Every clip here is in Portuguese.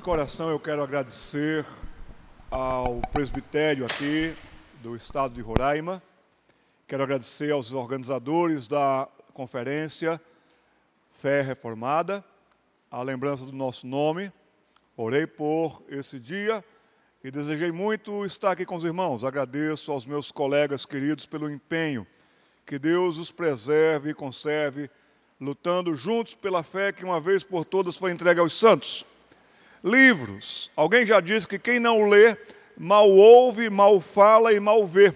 De coração eu quero agradecer ao presbitério aqui do estado de Roraima. Quero agradecer aos organizadores da conferência Fé Reformada, a lembrança do nosso nome. Orei por esse dia e desejei muito estar aqui com os irmãos. Agradeço aos meus colegas queridos pelo empenho. Que Deus os preserve e conserve, lutando juntos pela fé que uma vez por todas foi entregue aos santos. Livros. Alguém já disse que quem não lê, mal ouve, mal fala e mal vê.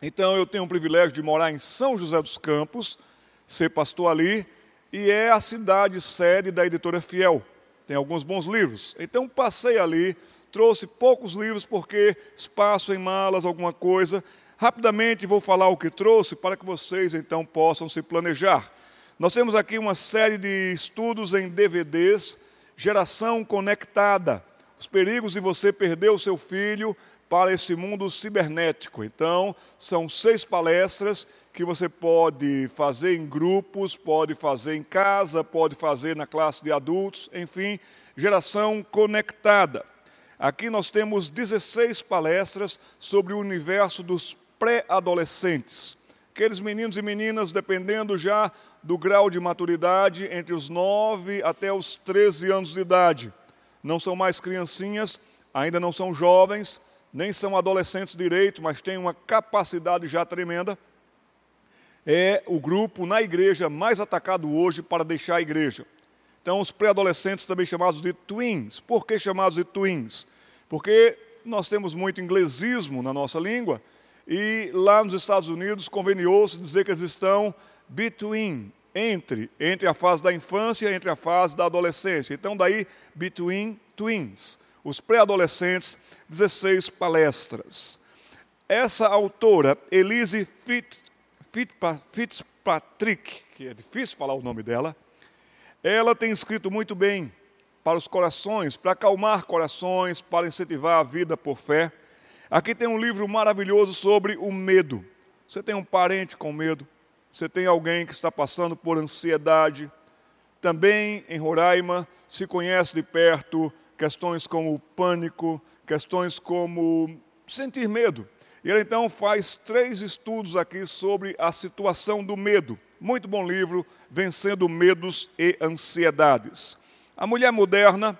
Então eu tenho o privilégio de morar em São José dos Campos, ser pastor ali, e é a cidade sede da editora Fiel. Tem alguns bons livros. Então passei ali, trouxe poucos livros porque espaço em malas, alguma coisa. Rapidamente vou falar o que trouxe para que vocês então possam se planejar. Nós temos aqui uma série de estudos em DVDs, geração conectada. Os perigos de você perder o seu filho para esse mundo cibernético. Então, são seis palestras que você pode fazer em grupos, pode fazer em casa, pode fazer na classe de adultos, enfim, geração conectada. Aqui nós temos 16 palestras sobre o universo dos pré-adolescentes. Aqueles meninos e meninas, dependendo já do grau de maturidade, entre os 9 até os 13 anos de idade. Não são mais criancinhas, ainda não são jovens, nem são adolescentes direito, mas têm uma capacidade já tremenda. É o grupo na igreja mais atacado hoje para deixar a igreja. Então, os pré-adolescentes também chamados de twins. Por que chamados de twins? Porque nós temos muito inglesismo na nossa língua e lá nos Estados Unidos conveniou-se dizer que eles estão between, entre, entre a fase da infância, entre a fase da adolescência. Então, daí, between twins os pré-adolescentes, 16 palestras. Essa autora, Elise Fitzpatrick, que é difícil falar o nome dela, ela tem escrito muito bem para os corações, para acalmar corações, para incentivar a vida por fé. Aqui tem um livro maravilhoso sobre o medo. Você tem um parente com medo, você tem alguém que está passando por ansiedade. Também em Roraima se conhece de perto questões como pânico, questões como sentir medo. E ele então faz três estudos aqui sobre a situação do medo. Muito bom livro, Vencendo Medos e Ansiedades. A mulher moderna,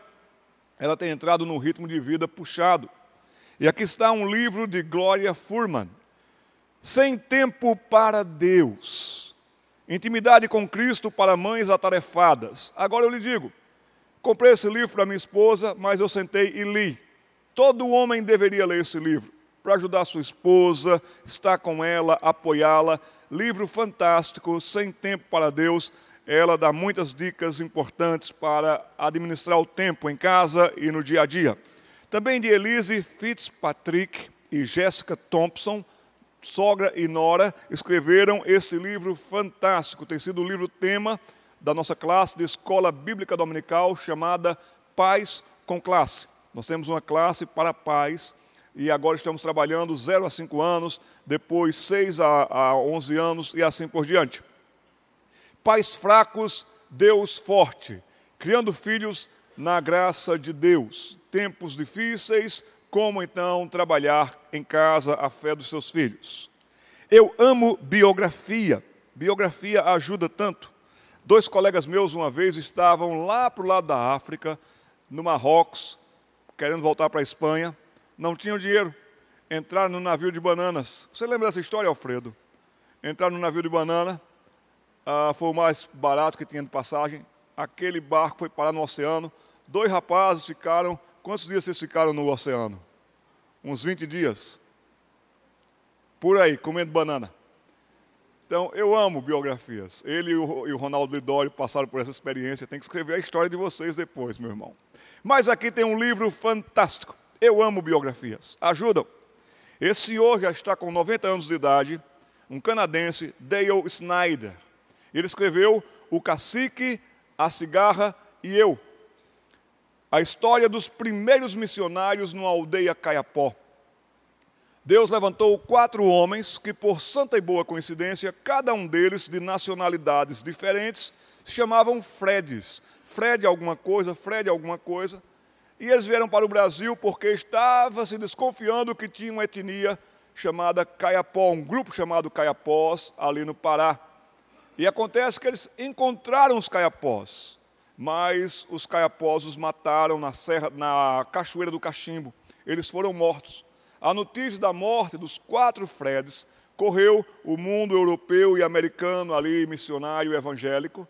ela tem entrado num ritmo de vida puxado. E aqui está um livro de Gloria Furman, Sem Tempo para Deus. Intimidade com Cristo para mães atarefadas. Agora eu lhe digo, Comprei esse livro para minha esposa, mas eu sentei e li. Todo homem deveria ler esse livro para ajudar sua esposa, estar com ela, apoiá-la. Livro fantástico, sem tempo para Deus. Ela dá muitas dicas importantes para administrar o tempo em casa e no dia a dia. Também de Elise Fitzpatrick e Jessica Thompson, sogra e nora, escreveram este livro fantástico. Tem sido o livro tema da nossa classe de escola bíblica dominical chamada Pais com Classe. Nós temos uma classe para pais e agora estamos trabalhando 0 a 5 anos, depois 6 a 11 anos e assim por diante. Pais fracos, Deus forte, criando filhos na graça de Deus. Tempos difíceis, como então trabalhar em casa a fé dos seus filhos. Eu amo biografia. Biografia ajuda tanto. Dois colegas meus, uma vez, estavam lá para o lado da África, no Marrocos, querendo voltar para a Espanha, não tinham dinheiro, entraram no navio de bananas. Você lembra dessa história, Alfredo? Entraram no navio de banana, ah, foi o mais barato que tinha de passagem. Aquele barco foi parar no oceano. Dois rapazes ficaram. Quantos dias vocês ficaram no oceano? Uns 20 dias. Por aí, comendo banana. Então, eu amo biografias. Ele e o Ronaldo Lidório passaram por essa experiência. Tem que escrever a história de vocês depois, meu irmão. Mas aqui tem um livro fantástico. Eu amo biografias. Ajudam. Esse senhor já está com 90 anos de idade, um canadense, Dale Snyder. Ele escreveu O Cacique, a Cigarra e Eu. A história dos primeiros missionários numa aldeia Caiapó. Deus levantou quatro homens que, por santa e boa coincidência, cada um deles de nacionalidades diferentes, se chamavam Freds. Fred alguma coisa, Fred alguma coisa. E eles vieram para o Brasil porque estava se desconfiando que tinha uma etnia chamada Caiapó, um grupo chamado Caiapós, ali no Pará. E acontece que eles encontraram os Caiapós, mas os Caiapós os mataram na, serra, na Cachoeira do Cachimbo. Eles foram mortos. A notícia da morte dos quatro Freds correu o mundo europeu e americano ali, missionário evangélico,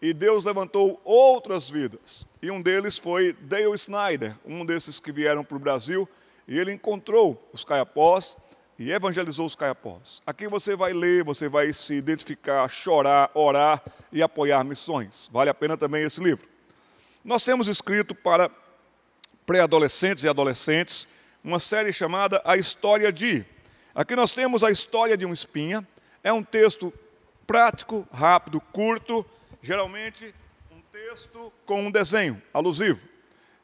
e Deus levantou outras vidas. E um deles foi Dale Snyder, um desses que vieram para o Brasil, e ele encontrou os caiapós e evangelizou os caiapós. Aqui você vai ler, você vai se identificar, chorar, orar e apoiar missões. Vale a pena também esse livro. Nós temos escrito para pré-adolescentes e adolescentes uma série chamada A História de. Aqui nós temos a história de um espinha. É um texto prático, rápido, curto, geralmente um texto com um desenho alusivo.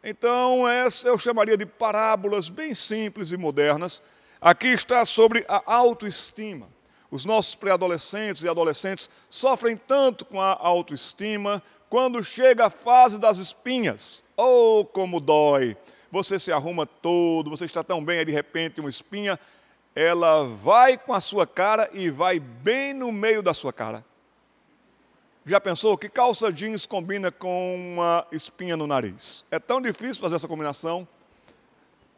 Então, essa eu chamaria de parábolas bem simples e modernas. Aqui está sobre a autoestima. Os nossos pré-adolescentes e adolescentes sofrem tanto com a autoestima quando chega a fase das espinhas. Oh, como dói! Você se arruma todo, você está tão bem, aí de repente uma espinha, ela vai com a sua cara e vai bem no meio da sua cara. Já pensou que calça jeans combina com uma espinha no nariz? É tão difícil fazer essa combinação.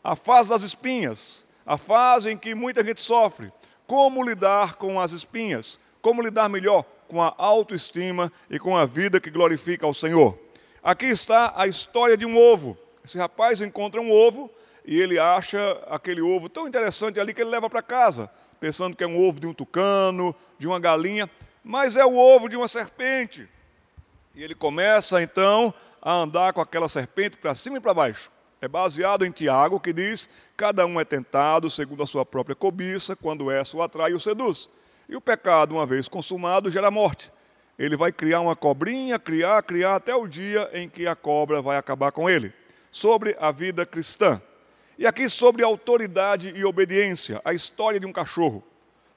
A fase das espinhas, a fase em que muita gente sofre. Como lidar com as espinhas? Como lidar melhor com a autoestima e com a vida que glorifica ao Senhor? Aqui está a história de um ovo. Esse rapaz encontra um ovo e ele acha aquele ovo tão interessante ali que ele leva para casa, pensando que é um ovo de um tucano, de uma galinha mas é o ovo de uma serpente. E ele começa então a andar com aquela serpente para cima e para baixo. É baseado em Tiago, que diz: cada um é tentado segundo a sua própria cobiça, quando essa o atrai e o seduz. E o pecado, uma vez consumado, gera morte. Ele vai criar uma cobrinha, criar, criar, até o dia em que a cobra vai acabar com ele. Sobre a vida cristã. E aqui sobre autoridade e obediência, a história de um cachorro.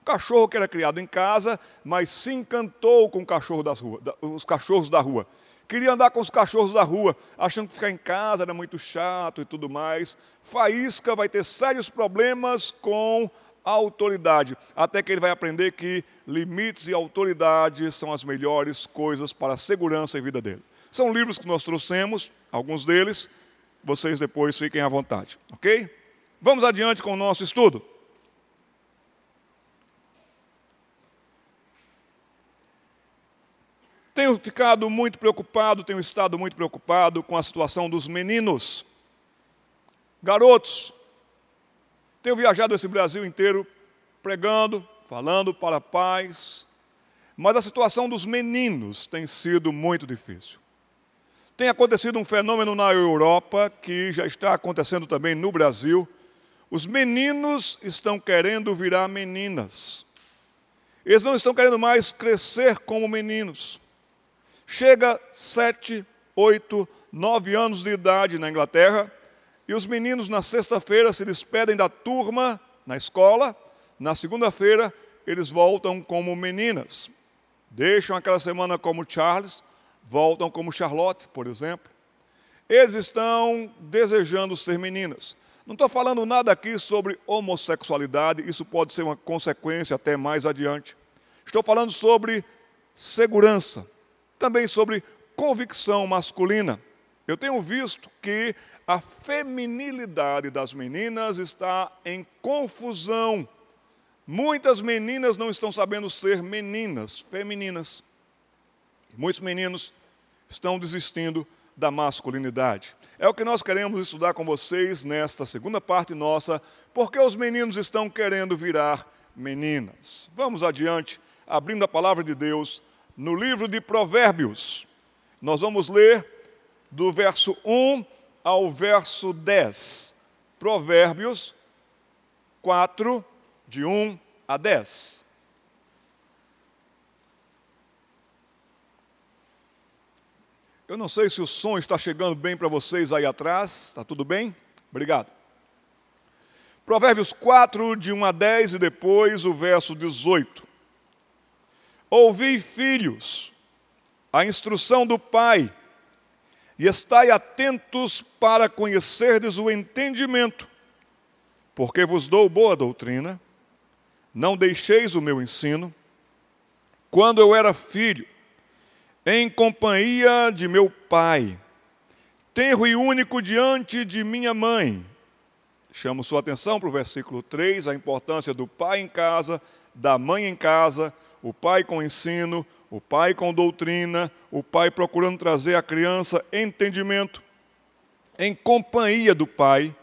O cachorro que era criado em casa, mas se encantou com cachorro os cachorros da rua. Queria andar com os cachorros da rua, achando que ficar em casa era muito chato e tudo mais. Faísca vai ter sérios problemas com autoridade, até que ele vai aprender que limites e autoridade são as melhores coisas para a segurança e vida dele. São livros que nós trouxemos, alguns deles, vocês depois fiquem à vontade, ok? Vamos adiante com o nosso estudo. Tenho ficado muito preocupado, tenho estado muito preocupado com a situação dos meninos, garotos. Tenho viajado esse Brasil inteiro pregando, falando para pais, mas a situação dos meninos tem sido muito difícil. Tem acontecido um fenômeno na Europa que já está acontecendo também no Brasil. Os meninos estão querendo virar meninas. Eles não estão querendo mais crescer como meninos. Chega sete, oito, nove anos de idade na Inglaterra e os meninos na sexta-feira se despedem da turma na escola, na segunda-feira eles voltam como meninas. Deixam aquela semana como Charles, voltam como Charlotte, por exemplo. Eles estão desejando ser meninas. Não estou falando nada aqui sobre homossexualidade, isso pode ser uma consequência até mais adiante. Estou falando sobre segurança, também sobre convicção masculina. Eu tenho visto que a feminilidade das meninas está em confusão. Muitas meninas não estão sabendo ser meninas, femininas. Muitos meninos estão desistindo da masculinidade. É o que nós queremos estudar com vocês nesta segunda parte nossa, porque os meninos estão querendo virar meninas. Vamos adiante, abrindo a palavra de Deus no livro de Provérbios. Nós vamos ler do verso 1 ao verso 10. Provérbios 4, de 1 a 10. Eu não sei se o som está chegando bem para vocês aí atrás, está tudo bem? Obrigado. Provérbios 4, de 1 a 10 e depois o verso 18. Ouvi, filhos, a instrução do pai, e estai atentos para conhecerdes o entendimento, porque vos dou boa doutrina, não deixeis o meu ensino. Quando eu era filho, em companhia de meu pai, tenro e único diante de minha mãe. Chamo sua atenção para o versículo 3, a importância do pai em casa, da mãe em casa, o pai com ensino, o pai com doutrina, o pai procurando trazer à criança entendimento, em companhia do pai,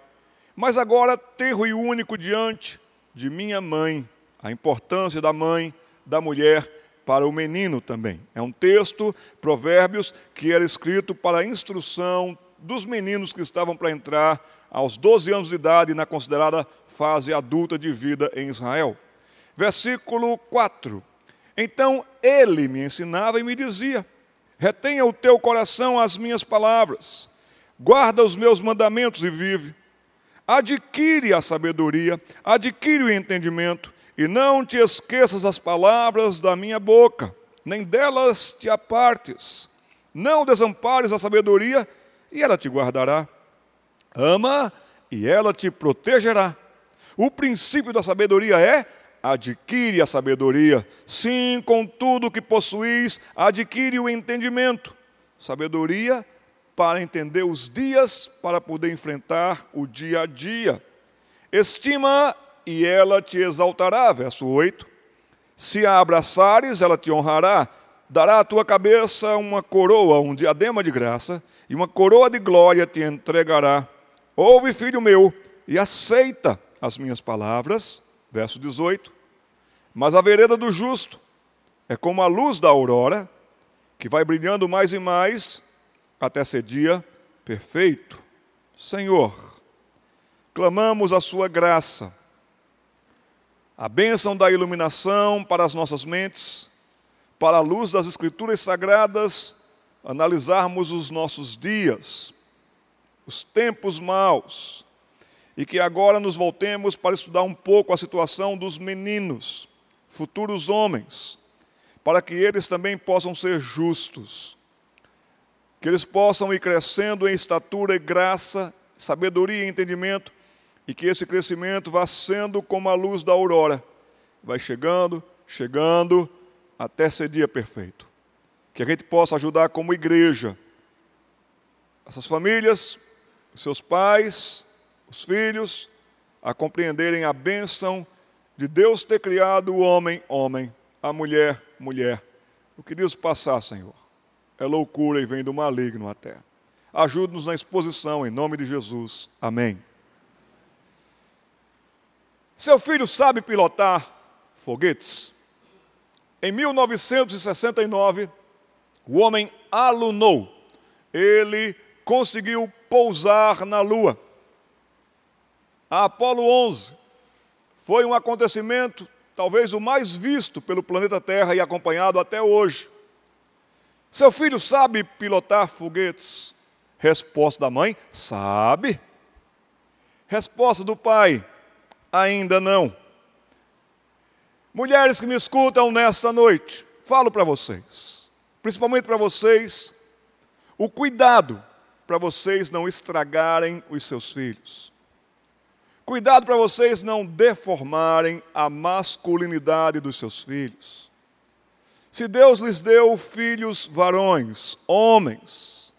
mas agora tenro e único diante de minha mãe, a importância da mãe, da mulher, para o menino também. É um texto, Provérbios, que era escrito para a instrução dos meninos que estavam para entrar aos 12 anos de idade na considerada fase adulta de vida em Israel. Versículo 4. Então ele me ensinava e me dizia: Retenha o teu coração as minhas palavras, guarda os meus mandamentos e vive. Adquire a sabedoria, adquire o entendimento, e não te esqueças as palavras da minha boca, nem delas te apartes. Não desampares a sabedoria, e ela te guardará. Ama, e ela te protegerá. O princípio da sabedoria é adquire a sabedoria. Sim, com tudo que possuís, adquire o entendimento. Sabedoria para entender os dias, para poder enfrentar o dia a dia. Estima e ela te exaltará. Verso 8. Se a abraçares, ela te honrará. Dará à tua cabeça uma coroa, um diadema de graça, e uma coroa de glória te entregará. Ouve, filho meu, e aceita as minhas palavras verso 18. Mas a vereda do justo é como a luz da aurora, que vai brilhando mais e mais até ser dia perfeito. Senhor, clamamos a Sua graça, a bênção da iluminação para as nossas mentes, para a luz das Escrituras sagradas, analisarmos os nossos dias, os tempos maus, e que agora nos voltemos para estudar um pouco a situação dos meninos, futuros homens, para que eles também possam ser justos, que eles possam ir crescendo em estatura e graça, sabedoria e entendimento, e que esse crescimento vá sendo como a luz da aurora, vai chegando, chegando, até ser dia perfeito. Que a gente possa ajudar como igreja, essas famílias, seus pais, os filhos a compreenderem a bênção de Deus ter criado o homem, homem, a mulher, mulher. O que Deus passar, Senhor, é loucura e vem do maligno até. Ajude-nos na exposição, em nome de Jesus. Amém. Seu filho sabe pilotar foguetes? Em 1969, o homem alunou. Ele conseguiu pousar na Lua. A Apolo 11 foi um acontecimento, talvez o mais visto pelo planeta Terra e acompanhado até hoje. Seu filho sabe pilotar foguetes? Resposta da mãe: sabe. Resposta do pai: ainda não. Mulheres que me escutam nesta noite, falo para vocês, principalmente para vocês, o cuidado para vocês não estragarem os seus filhos. Cuidado para vocês não deformarem a masculinidade dos seus filhos. Se Deus lhes deu filhos varões, homens,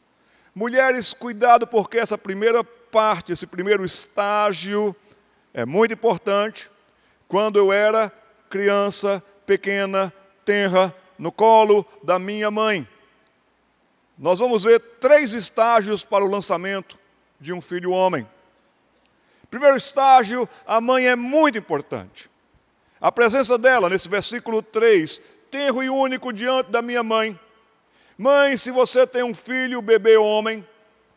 mulheres, cuidado porque essa primeira parte, esse primeiro estágio é muito importante. Quando eu era criança, pequena, tenra, no colo da minha mãe. Nós vamos ver três estágios para o lançamento de um filho homem. Primeiro estágio, a mãe é muito importante. A presença dela, nesse versículo 3, tenro e único diante da minha mãe. Mãe, se você tem um filho, bebê homem,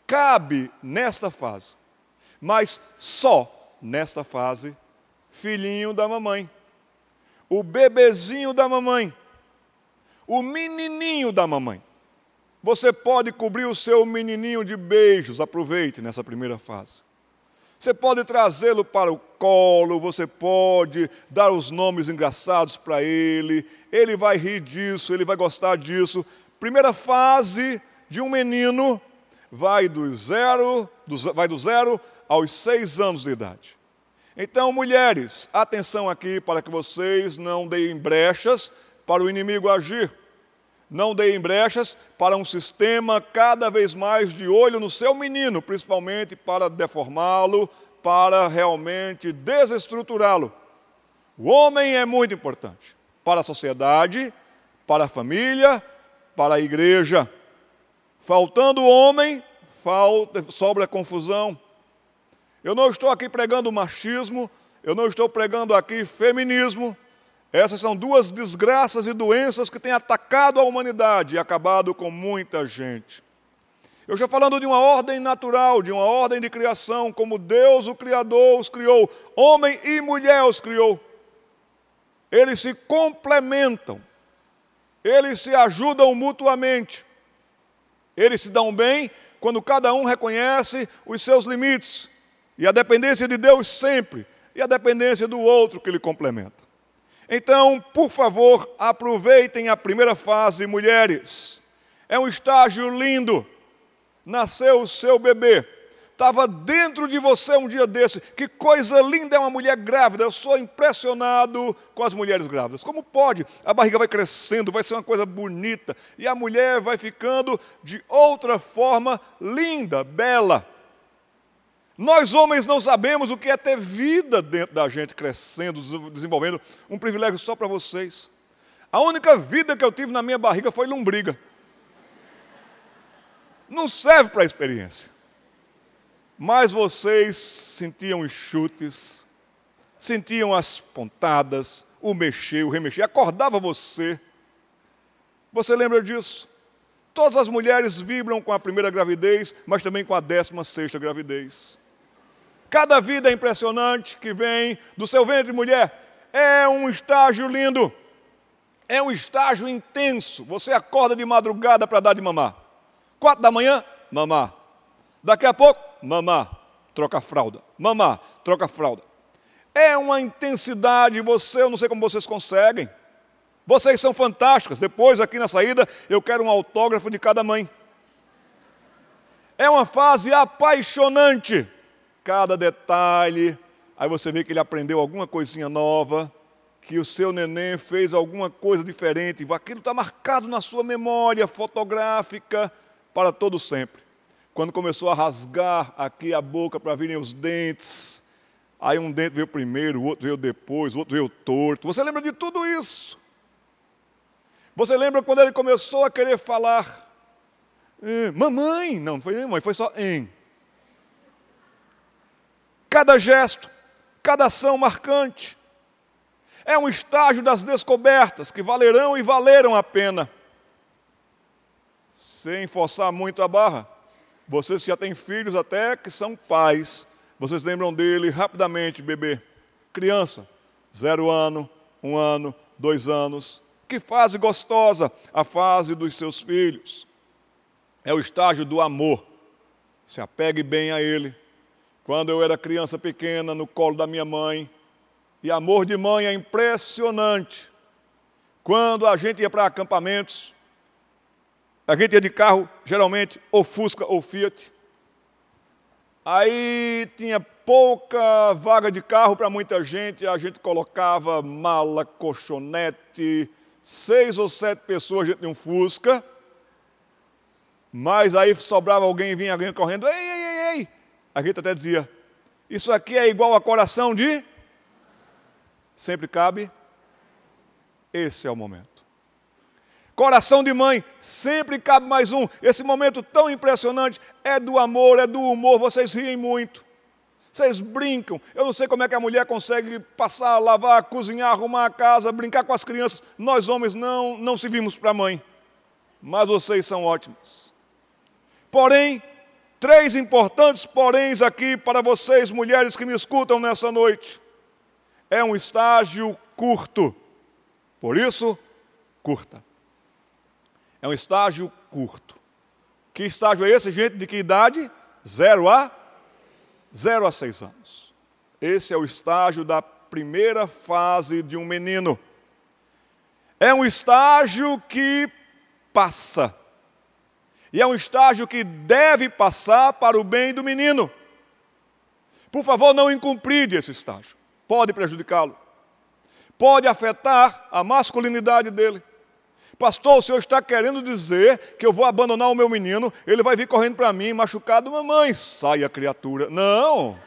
cabe nesta fase, mas só nesta fase, filhinho da mamãe, o bebezinho da mamãe, o menininho da mamãe. Você pode cobrir o seu menininho de beijos, aproveite nessa primeira fase. Você pode trazê-lo para o colo, você pode dar os nomes engraçados para ele, ele vai rir disso, ele vai gostar disso. Primeira fase de um menino, vai do zero, do, vai do zero aos seis anos de idade. Então, mulheres, atenção aqui para que vocês não deem brechas para o inimigo agir. Não deem brechas para um sistema cada vez mais de olho no seu menino, principalmente para deformá-lo, para realmente desestruturá-lo. O homem é muito importante para a sociedade, para a família, para a igreja. Faltando o homem, falta, sobra confusão. Eu não estou aqui pregando machismo, eu não estou pregando aqui feminismo. Essas são duas desgraças e doenças que têm atacado a humanidade e acabado com muita gente. Eu estou falando de uma ordem natural, de uma ordem de criação, como Deus, o Criador, os criou, homem e mulher os criou. Eles se complementam, eles se ajudam mutuamente, eles se dão bem quando cada um reconhece os seus limites e a dependência de Deus sempre, e a dependência do outro que lhe complementa. Então, por favor, aproveitem a primeira fase, mulheres. É um estágio lindo. Nasceu o seu bebê. Estava dentro de você um dia desse. Que coisa linda é uma mulher grávida. Eu sou impressionado com as mulheres grávidas. Como pode? A barriga vai crescendo, vai ser uma coisa bonita. E a mulher vai ficando de outra forma linda, bela. Nós homens não sabemos o que é ter vida dentro da gente, crescendo, desenvolvendo. Um privilégio só para vocês. A única vida que eu tive na minha barriga foi lombriga. Não serve para experiência. Mas vocês sentiam os chutes, sentiam as pontadas, o mexer, o remexer, acordava você. Você lembra disso? Todas as mulheres vibram com a primeira gravidez, mas também com a décima sexta gravidez. Cada vida impressionante que vem do seu ventre, mulher, é um estágio lindo, é um estágio intenso. Você acorda de madrugada para dar de mamar. Quatro da manhã, mamar. Daqui a pouco, mamar. Troca fralda. Mamar, troca fralda. É uma intensidade, você, eu não sei como vocês conseguem. Vocês são fantásticas. Depois, aqui na saída, eu quero um autógrafo de cada mãe. É uma fase apaixonante cada detalhe. Aí você vê que ele aprendeu alguma coisinha nova, que o seu neném fez alguma coisa diferente. Aquilo está marcado na sua memória fotográfica para todo sempre. Quando começou a rasgar aqui a boca para virem os dentes, aí um dente veio primeiro, o outro veio depois, o outro veio torto. Você lembra de tudo isso? Você lembra quando ele começou a querer falar? Eh, mamãe, não, não foi nem mãe, foi só em cada gesto, cada ação marcante. É um estágio das descobertas que valerão e valeram a pena. Sem forçar muito a barra. Vocês já têm filhos até que são pais, vocês lembram dele rapidamente, bebê. Criança, zero ano, um ano, dois anos. Que fase gostosa a fase dos seus filhos. É o estágio do amor. Se apegue bem a ele, quando eu era criança pequena, no colo da minha mãe. E amor de mãe é impressionante. Quando a gente ia para acampamentos, a gente ia de carro, geralmente ou Fusca ou Fiat. Aí tinha pouca vaga de carro para muita gente, a gente colocava mala, colchonete, seis ou sete pessoas dentro de um Fusca. Mas aí sobrava alguém, vinha alguém correndo, ei, a gente até dizia: Isso aqui é igual a coração de. Sempre cabe. Esse é o momento. Coração de mãe, sempre cabe mais um. Esse momento tão impressionante é do amor, é do humor. Vocês riem muito. Vocês brincam. Eu não sei como é que a mulher consegue passar, lavar, cozinhar, arrumar a casa, brincar com as crianças. Nós homens não, não servimos para mãe. Mas vocês são ótimos. Porém, Três importantes poréns aqui para vocês, mulheres que me escutam nessa noite. É um estágio curto, por isso, curta. É um estágio curto. Que estágio é esse, gente? De que idade? Zero a? Zero a seis anos. Esse é o estágio da primeira fase de um menino. É um estágio que passa E é um estágio que deve passar para o bem do menino. Por favor, não incumpride esse estágio. Pode prejudicá-lo. Pode afetar a masculinidade dele. Pastor, o senhor está querendo dizer que eu vou abandonar o meu menino, ele vai vir correndo para mim, machucado, mamãe, saia criatura. Não,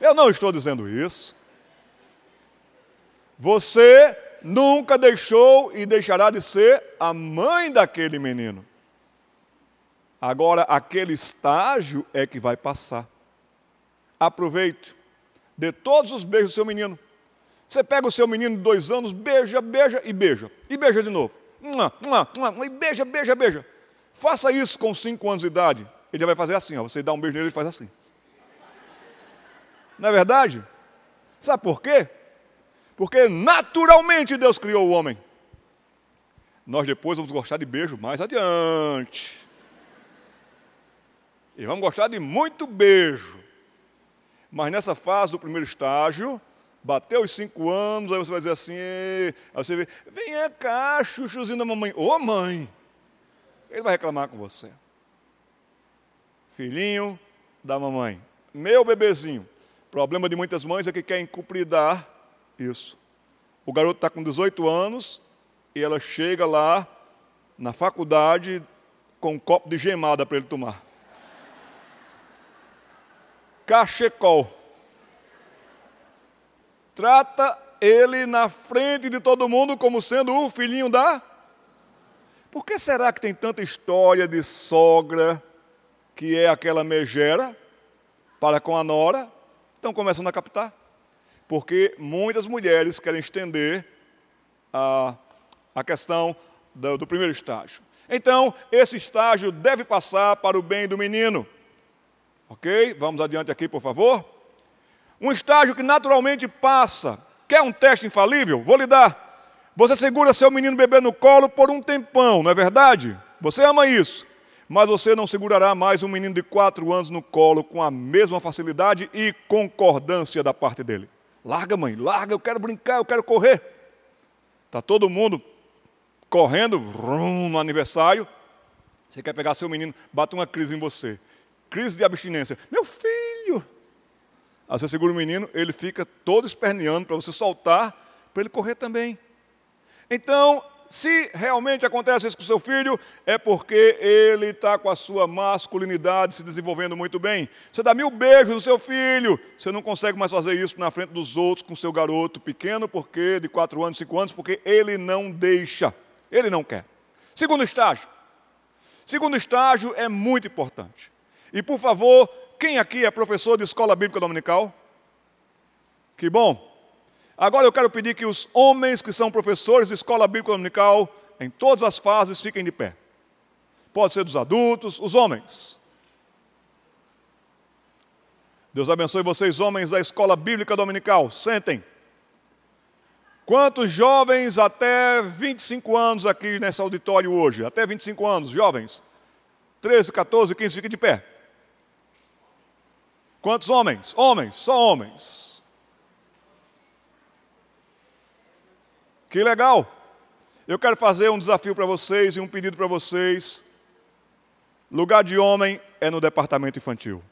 eu não estou dizendo isso. Você nunca deixou e deixará de ser a mãe daquele menino. Agora, aquele estágio é que vai passar. Aproveite, dê todos os beijos do seu menino. Você pega o seu menino de dois anos, beija, beija e beija. E beija de novo. E beija, beija, beija. Faça isso com cinco anos de idade. Ele já vai fazer assim, ó. Você dá um beijo nele, ele faz assim. Não é verdade? Sabe por quê? Porque naturalmente Deus criou o homem. Nós depois vamos gostar de beijo mais adiante. E vamos gostar de muito beijo. Mas nessa fase do primeiro estágio, bateu os cinco anos, aí você vai dizer assim, aí você vê, vem cá, chuchuzinho da mamãe. Ô mãe! Ele vai reclamar com você. Filhinho da mamãe, meu bebezinho. Problema de muitas mães é que querem cupridar isso. O garoto está com 18 anos e ela chega lá na faculdade com um copo de gemada para ele tomar. Cachecol. Trata ele na frente de todo mundo como sendo o filhinho da. Por que será que tem tanta história de sogra que é aquela megera para com a nora? Estão começando a captar porque muitas mulheres querem estender a, a questão do, do primeiro estágio. Então, esse estágio deve passar para o bem do menino. Ok? Vamos adiante aqui, por favor. Um estágio que naturalmente passa. Quer um teste infalível? Vou lhe dar. Você segura seu menino bebê no colo por um tempão, não é verdade? Você ama isso. Mas você não segurará mais um menino de quatro anos no colo com a mesma facilidade e concordância da parte dele. Larga, mãe, larga, eu quero brincar, eu quero correr. Está todo mundo correndo vrum, no aniversário. Você quer pegar seu menino, bate uma crise em você. Crise de abstinência. Meu filho! Aí você segura o menino, ele fica todo esperneando para você soltar, para ele correr também. Então, se realmente acontece isso com seu filho, é porque ele está com a sua masculinidade se desenvolvendo muito bem. Você dá mil beijos no seu filho, você não consegue mais fazer isso na frente dos outros com seu garoto pequeno, porque de quatro anos, cinco anos, porque ele não deixa, ele não quer. Segundo estágio. Segundo estágio é muito importante. E por favor, quem aqui é professor de escola bíblica dominical? Que bom. Agora eu quero pedir que os homens que são professores de escola bíblica dominical, em todas as fases, fiquem de pé. Pode ser dos adultos, os homens. Deus abençoe vocês, homens da escola bíblica dominical. Sentem. Quantos jovens até 25 anos aqui nesse auditório hoje? Até 25 anos, jovens? 13, 14, 15, fiquem de pé. Quantos homens? Homens, só homens. Que legal! Eu quero fazer um desafio para vocês e um pedido para vocês. Lugar de homem é no departamento infantil.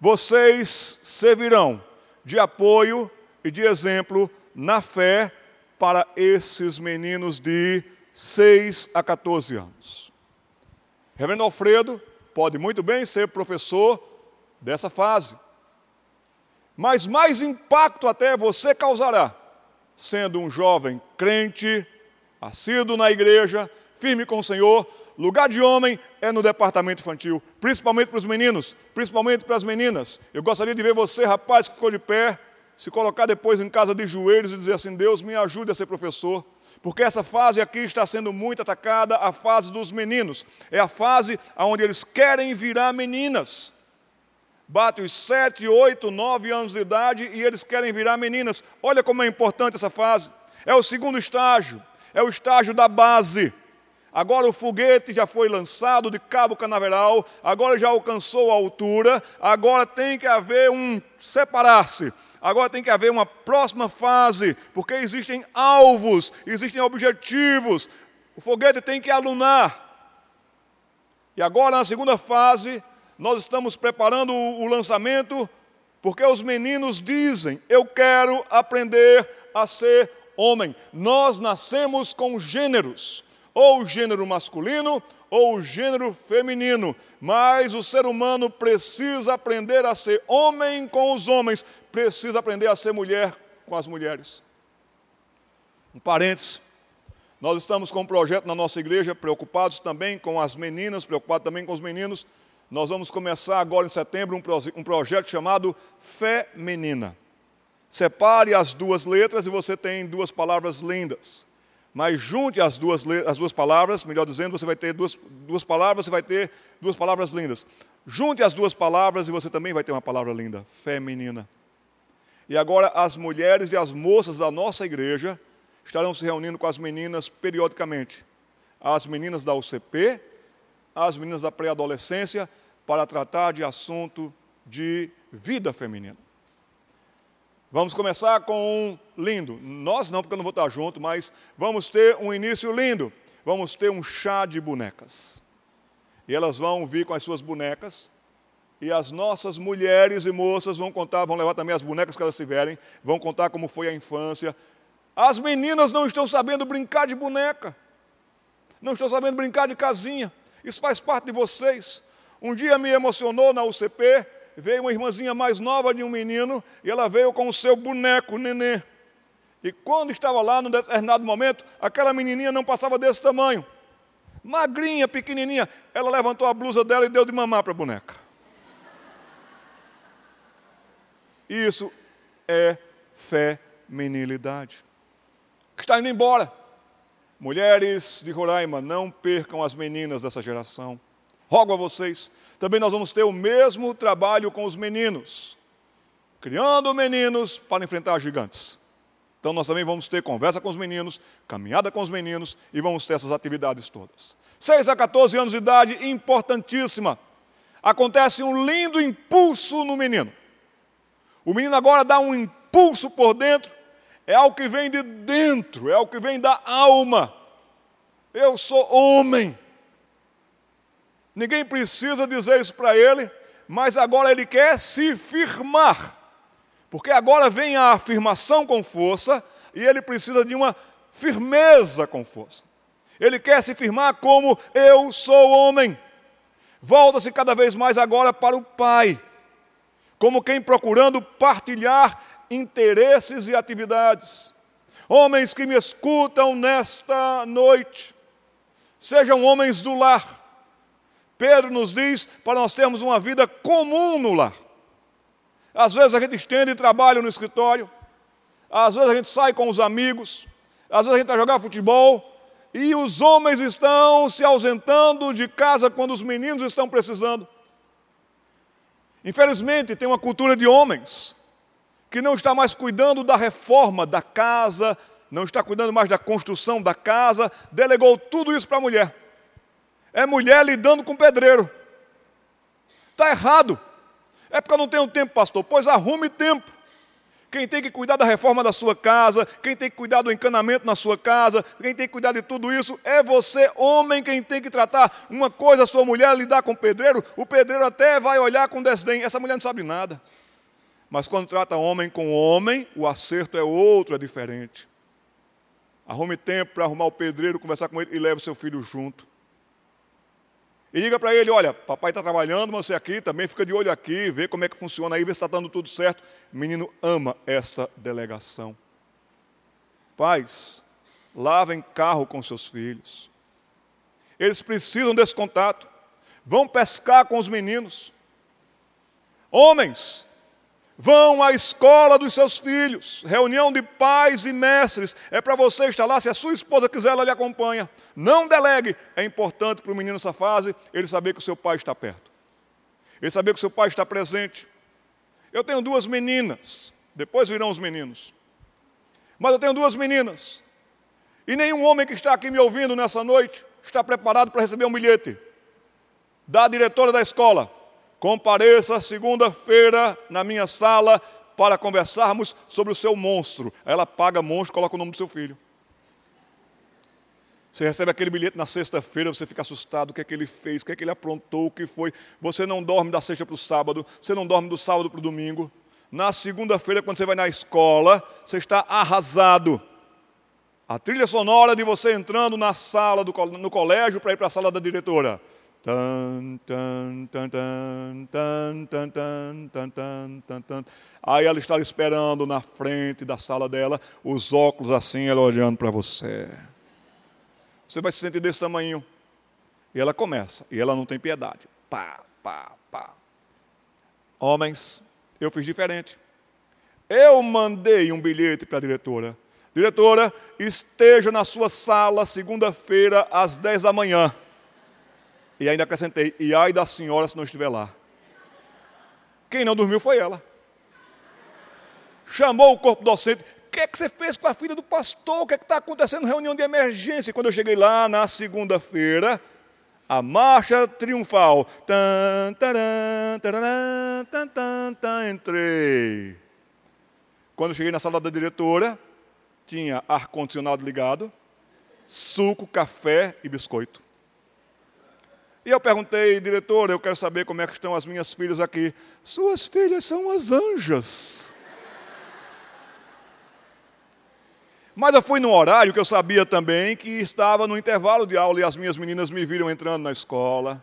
Vocês servirão de apoio e de exemplo na fé para esses meninos de 6 a 14 anos. Reverendo Alfredo pode muito bem ser professor dessa fase. Mas mais impacto até você causará sendo um jovem crente, assíduo na igreja, firme com o Senhor, lugar de homem é no departamento infantil, principalmente para os meninos, principalmente para as meninas. Eu gostaria de ver você, rapaz, que ficou de pé, se colocar depois em casa de joelhos e dizer assim: Deus, me ajude a ser professor. Porque essa fase aqui está sendo muito atacada, a fase dos meninos. É a fase onde eles querem virar meninas bate os sete, oito, nove anos de idade e eles querem virar meninas. Olha como é importante essa fase. É o segundo estágio, é o estágio da base. Agora o foguete já foi lançado de Cabo Canaveral, agora já alcançou a altura, agora tem que haver um separar-se. Agora tem que haver uma próxima fase, porque existem alvos, existem objetivos. o foguete tem que alunar. E agora, na segunda fase, nós estamos preparando o lançamento, porque os meninos dizem: Eu quero aprender a ser homem. Nós nascemos com gêneros, ou gênero masculino ou gênero feminino, mas o ser humano precisa aprender a ser homem com os homens, precisa aprender a ser mulher com as mulheres. Um parênteses. Nós estamos com um projeto na nossa igreja, preocupados também com as meninas, preocupados também com os meninos. Nós vamos começar agora em setembro um, um projeto chamado Fé Menina. Separe as duas letras e você tem duas palavras lindas. Mas junte as duas, as duas palavras, melhor dizendo, você vai ter duas, duas palavras, você vai ter duas palavras lindas. Junte as duas palavras e você também vai ter uma palavra linda, feminina. E agora as mulheres e as moças da nossa igreja estarão se reunindo com as meninas periodicamente. As meninas da UCP, as meninas da pré-adolescência, para tratar de assunto de vida feminina. Vamos começar com um lindo. Nós não, porque eu não vou estar junto, mas vamos ter um início lindo. Vamos ter um chá de bonecas. E elas vão vir com as suas bonecas. E as nossas mulheres e moças vão contar, vão levar também as bonecas que elas tiverem, vão contar como foi a infância. As meninas não estão sabendo brincar de boneca. Não estão sabendo brincar de casinha. Isso faz parte de vocês. Um dia me emocionou na UCP, veio uma irmãzinha mais nova de um menino e ela veio com o seu boneco, nenê. E quando estava lá, num determinado momento, aquela menininha não passava desse tamanho. Magrinha, pequenininha. Ela levantou a blusa dela e deu de mamar para a boneca. Isso é feminilidade. Está indo embora. Mulheres de Roraima, não percam as meninas dessa geração. Rogo a vocês, também nós vamos ter o mesmo trabalho com os meninos, criando meninos para enfrentar gigantes. Então nós também vamos ter conversa com os meninos, caminhada com os meninos e vamos ter essas atividades todas. 6 a 14 anos de idade, importantíssima. Acontece um lindo impulso no menino. O menino agora dá um impulso por dentro, é algo que vem de dentro, é algo que vem da alma. Eu sou homem. Ninguém precisa dizer isso para ele, mas agora ele quer se firmar. Porque agora vem a afirmação com força e ele precisa de uma firmeza com força. Ele quer se firmar como eu sou homem. Volta-se cada vez mais agora para o pai, como quem procurando partilhar interesses e atividades. Homens que me escutam nesta noite, sejam homens do lar Pedro nos diz para nós termos uma vida comum no lar. Às vezes a gente estende trabalho no escritório, às vezes a gente sai com os amigos, às vezes a gente vai jogar futebol, e os homens estão se ausentando de casa quando os meninos estão precisando. Infelizmente, tem uma cultura de homens que não está mais cuidando da reforma da casa, não está cuidando mais da construção da casa, delegou tudo isso para a mulher é mulher lidando com pedreiro. Está errado. É porque eu não tenho tempo, pastor. Pois arrume tempo. Quem tem que cuidar da reforma da sua casa, quem tem que cuidar do encanamento na sua casa, quem tem que cuidar de tudo isso, é você, homem, quem tem que tratar. Uma coisa, sua mulher lidar com o pedreiro, o pedreiro até vai olhar com desdém. Essa mulher não sabe nada. Mas quando trata homem com homem, o acerto é outro, é diferente. Arrume tempo para arrumar o pedreiro, conversar com ele e leve o seu filho junto. E diga para ele: olha, papai está trabalhando, mas você aqui também fica de olho aqui, vê como é que funciona aí, vê se está dando tudo certo. O menino ama esta delegação. Pais, lavem carro com seus filhos. Eles precisam desse contato. Vão pescar com os meninos. Homens, Vão à escola dos seus filhos, reunião de pais e mestres. É para você estar lá, se a sua esposa quiser, ela lhe acompanha. Não delegue. É importante para o menino nessa fase ele saber que o seu pai está perto. Ele saber que o seu pai está presente. Eu tenho duas meninas, depois virão os meninos. Mas eu tenho duas meninas. E nenhum homem que está aqui me ouvindo nessa noite está preparado para receber um bilhete da diretora da escola Compareça segunda-feira na minha sala para conversarmos sobre o seu monstro. Ela paga monstro, coloca o nome do seu filho. Você recebe aquele bilhete na sexta-feira, você fica assustado, o que é que ele fez, o que é que ele aprontou, o que foi. Você não dorme da sexta para o sábado, você não dorme do sábado para o domingo. Na segunda-feira, quando você vai na escola, você está arrasado. A trilha sonora de você entrando na sala do no colégio para ir para a sala da diretora. Aí ela está esperando na frente da sala dela, os óculos assim, ela olhando para você. Você vai se sentir desse tamanho. E ela começa, e ela não tem piedade. Pá, pá, pá. Homens, eu fiz diferente. Eu mandei um bilhete para a diretora. Diretora, esteja na sua sala segunda-feira às 10 da manhã. E ainda acrescentei, e ai da senhora se não estiver lá. Quem não dormiu foi ela. Chamou o corpo docente, que é que você fez com a filha do pastor? O que é que está acontecendo? Reunião de emergência. Quando eu cheguei lá na segunda-feira, a marcha triunfal. Tan, taran, taran, tan, tan, tan, entrei. Quando cheguei na sala da diretora, tinha ar-condicionado ligado, suco, café e biscoito. E eu perguntei, diretora, eu quero saber como é que estão as minhas filhas aqui. Suas filhas são as anjas. Mas eu fui num horário que eu sabia também que estava no intervalo de aula e as minhas meninas me viram entrando na escola.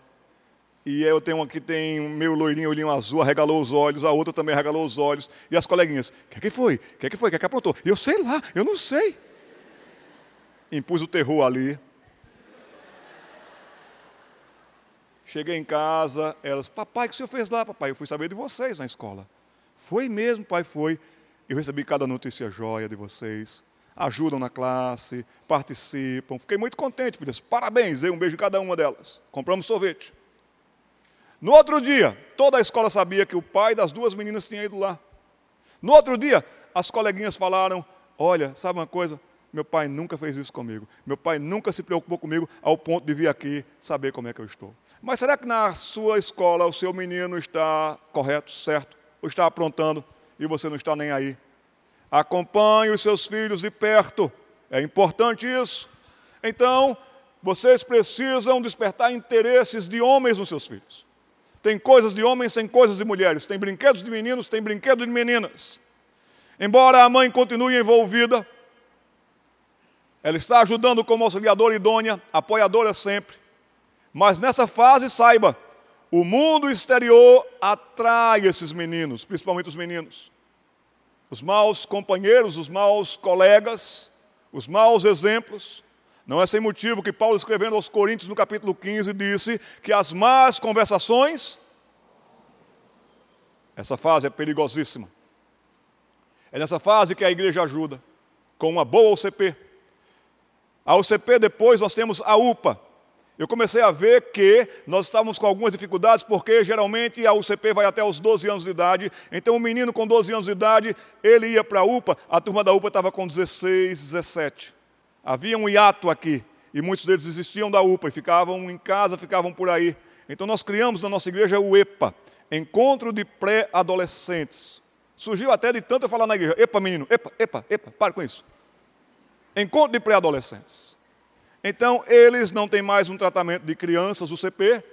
E eu tenho uma que tem meu loirinho, olhinho azul, arregalou os olhos, a outra também arregalou os olhos. E as coleguinhas, o que, é que foi? O que, é que foi? O que, é que aprontou? Eu sei lá, eu não sei. Impus o terror ali. Cheguei em casa, elas, papai, o que o senhor fez lá, papai? Eu fui saber de vocês na escola. Foi mesmo, pai, foi. Eu recebi cada notícia joia de vocês ajudam na classe, participam. Fiquei muito contente, filhas. Parabéns, dei um beijo em cada uma delas. Compramos sorvete. No outro dia, toda a escola sabia que o pai das duas meninas tinha ido lá. No outro dia, as coleguinhas falaram: Olha, sabe uma coisa? Meu pai nunca fez isso comigo. Meu pai nunca se preocupou comigo ao ponto de vir aqui saber como é que eu estou. Mas será que na sua escola o seu menino está correto, certo? Ou está aprontando e você não está nem aí? Acompanhe os seus filhos de perto. É importante isso. Então, vocês precisam despertar interesses de homens nos seus filhos. Tem coisas de homens, tem coisas de mulheres. Tem brinquedos de meninos, tem brinquedos de meninas. Embora a mãe continue envolvida, ela está ajudando como auxiliadora idônea, apoiadora sempre. Mas nessa fase, saiba, o mundo exterior atrai esses meninos, principalmente os meninos os maus companheiros, os maus colegas, os maus exemplos. Não é sem motivo que Paulo, escrevendo aos Coríntios no capítulo 15, disse que as más conversações, essa fase é perigosíssima. É nessa fase que a igreja ajuda, com uma boa UCP. A UCP depois nós temos a UPA, eu comecei a ver que nós estávamos com algumas dificuldades, porque geralmente a UCP vai até os 12 anos de idade. Então, um menino com 12 anos de idade, ele ia para a UPA, a turma da UPA estava com 16, 17. Havia um hiato aqui, e muitos deles existiam da UPA e ficavam em casa, ficavam por aí. Então, nós criamos na nossa igreja o EPA Encontro de Pré-Adolescentes. Surgiu até de tanto eu falar na igreja: EPA, menino, EPA, EPA, EPA, para com isso. Encontro de Pré-Adolescentes. Então, eles não têm mais um tratamento de crianças, o CP,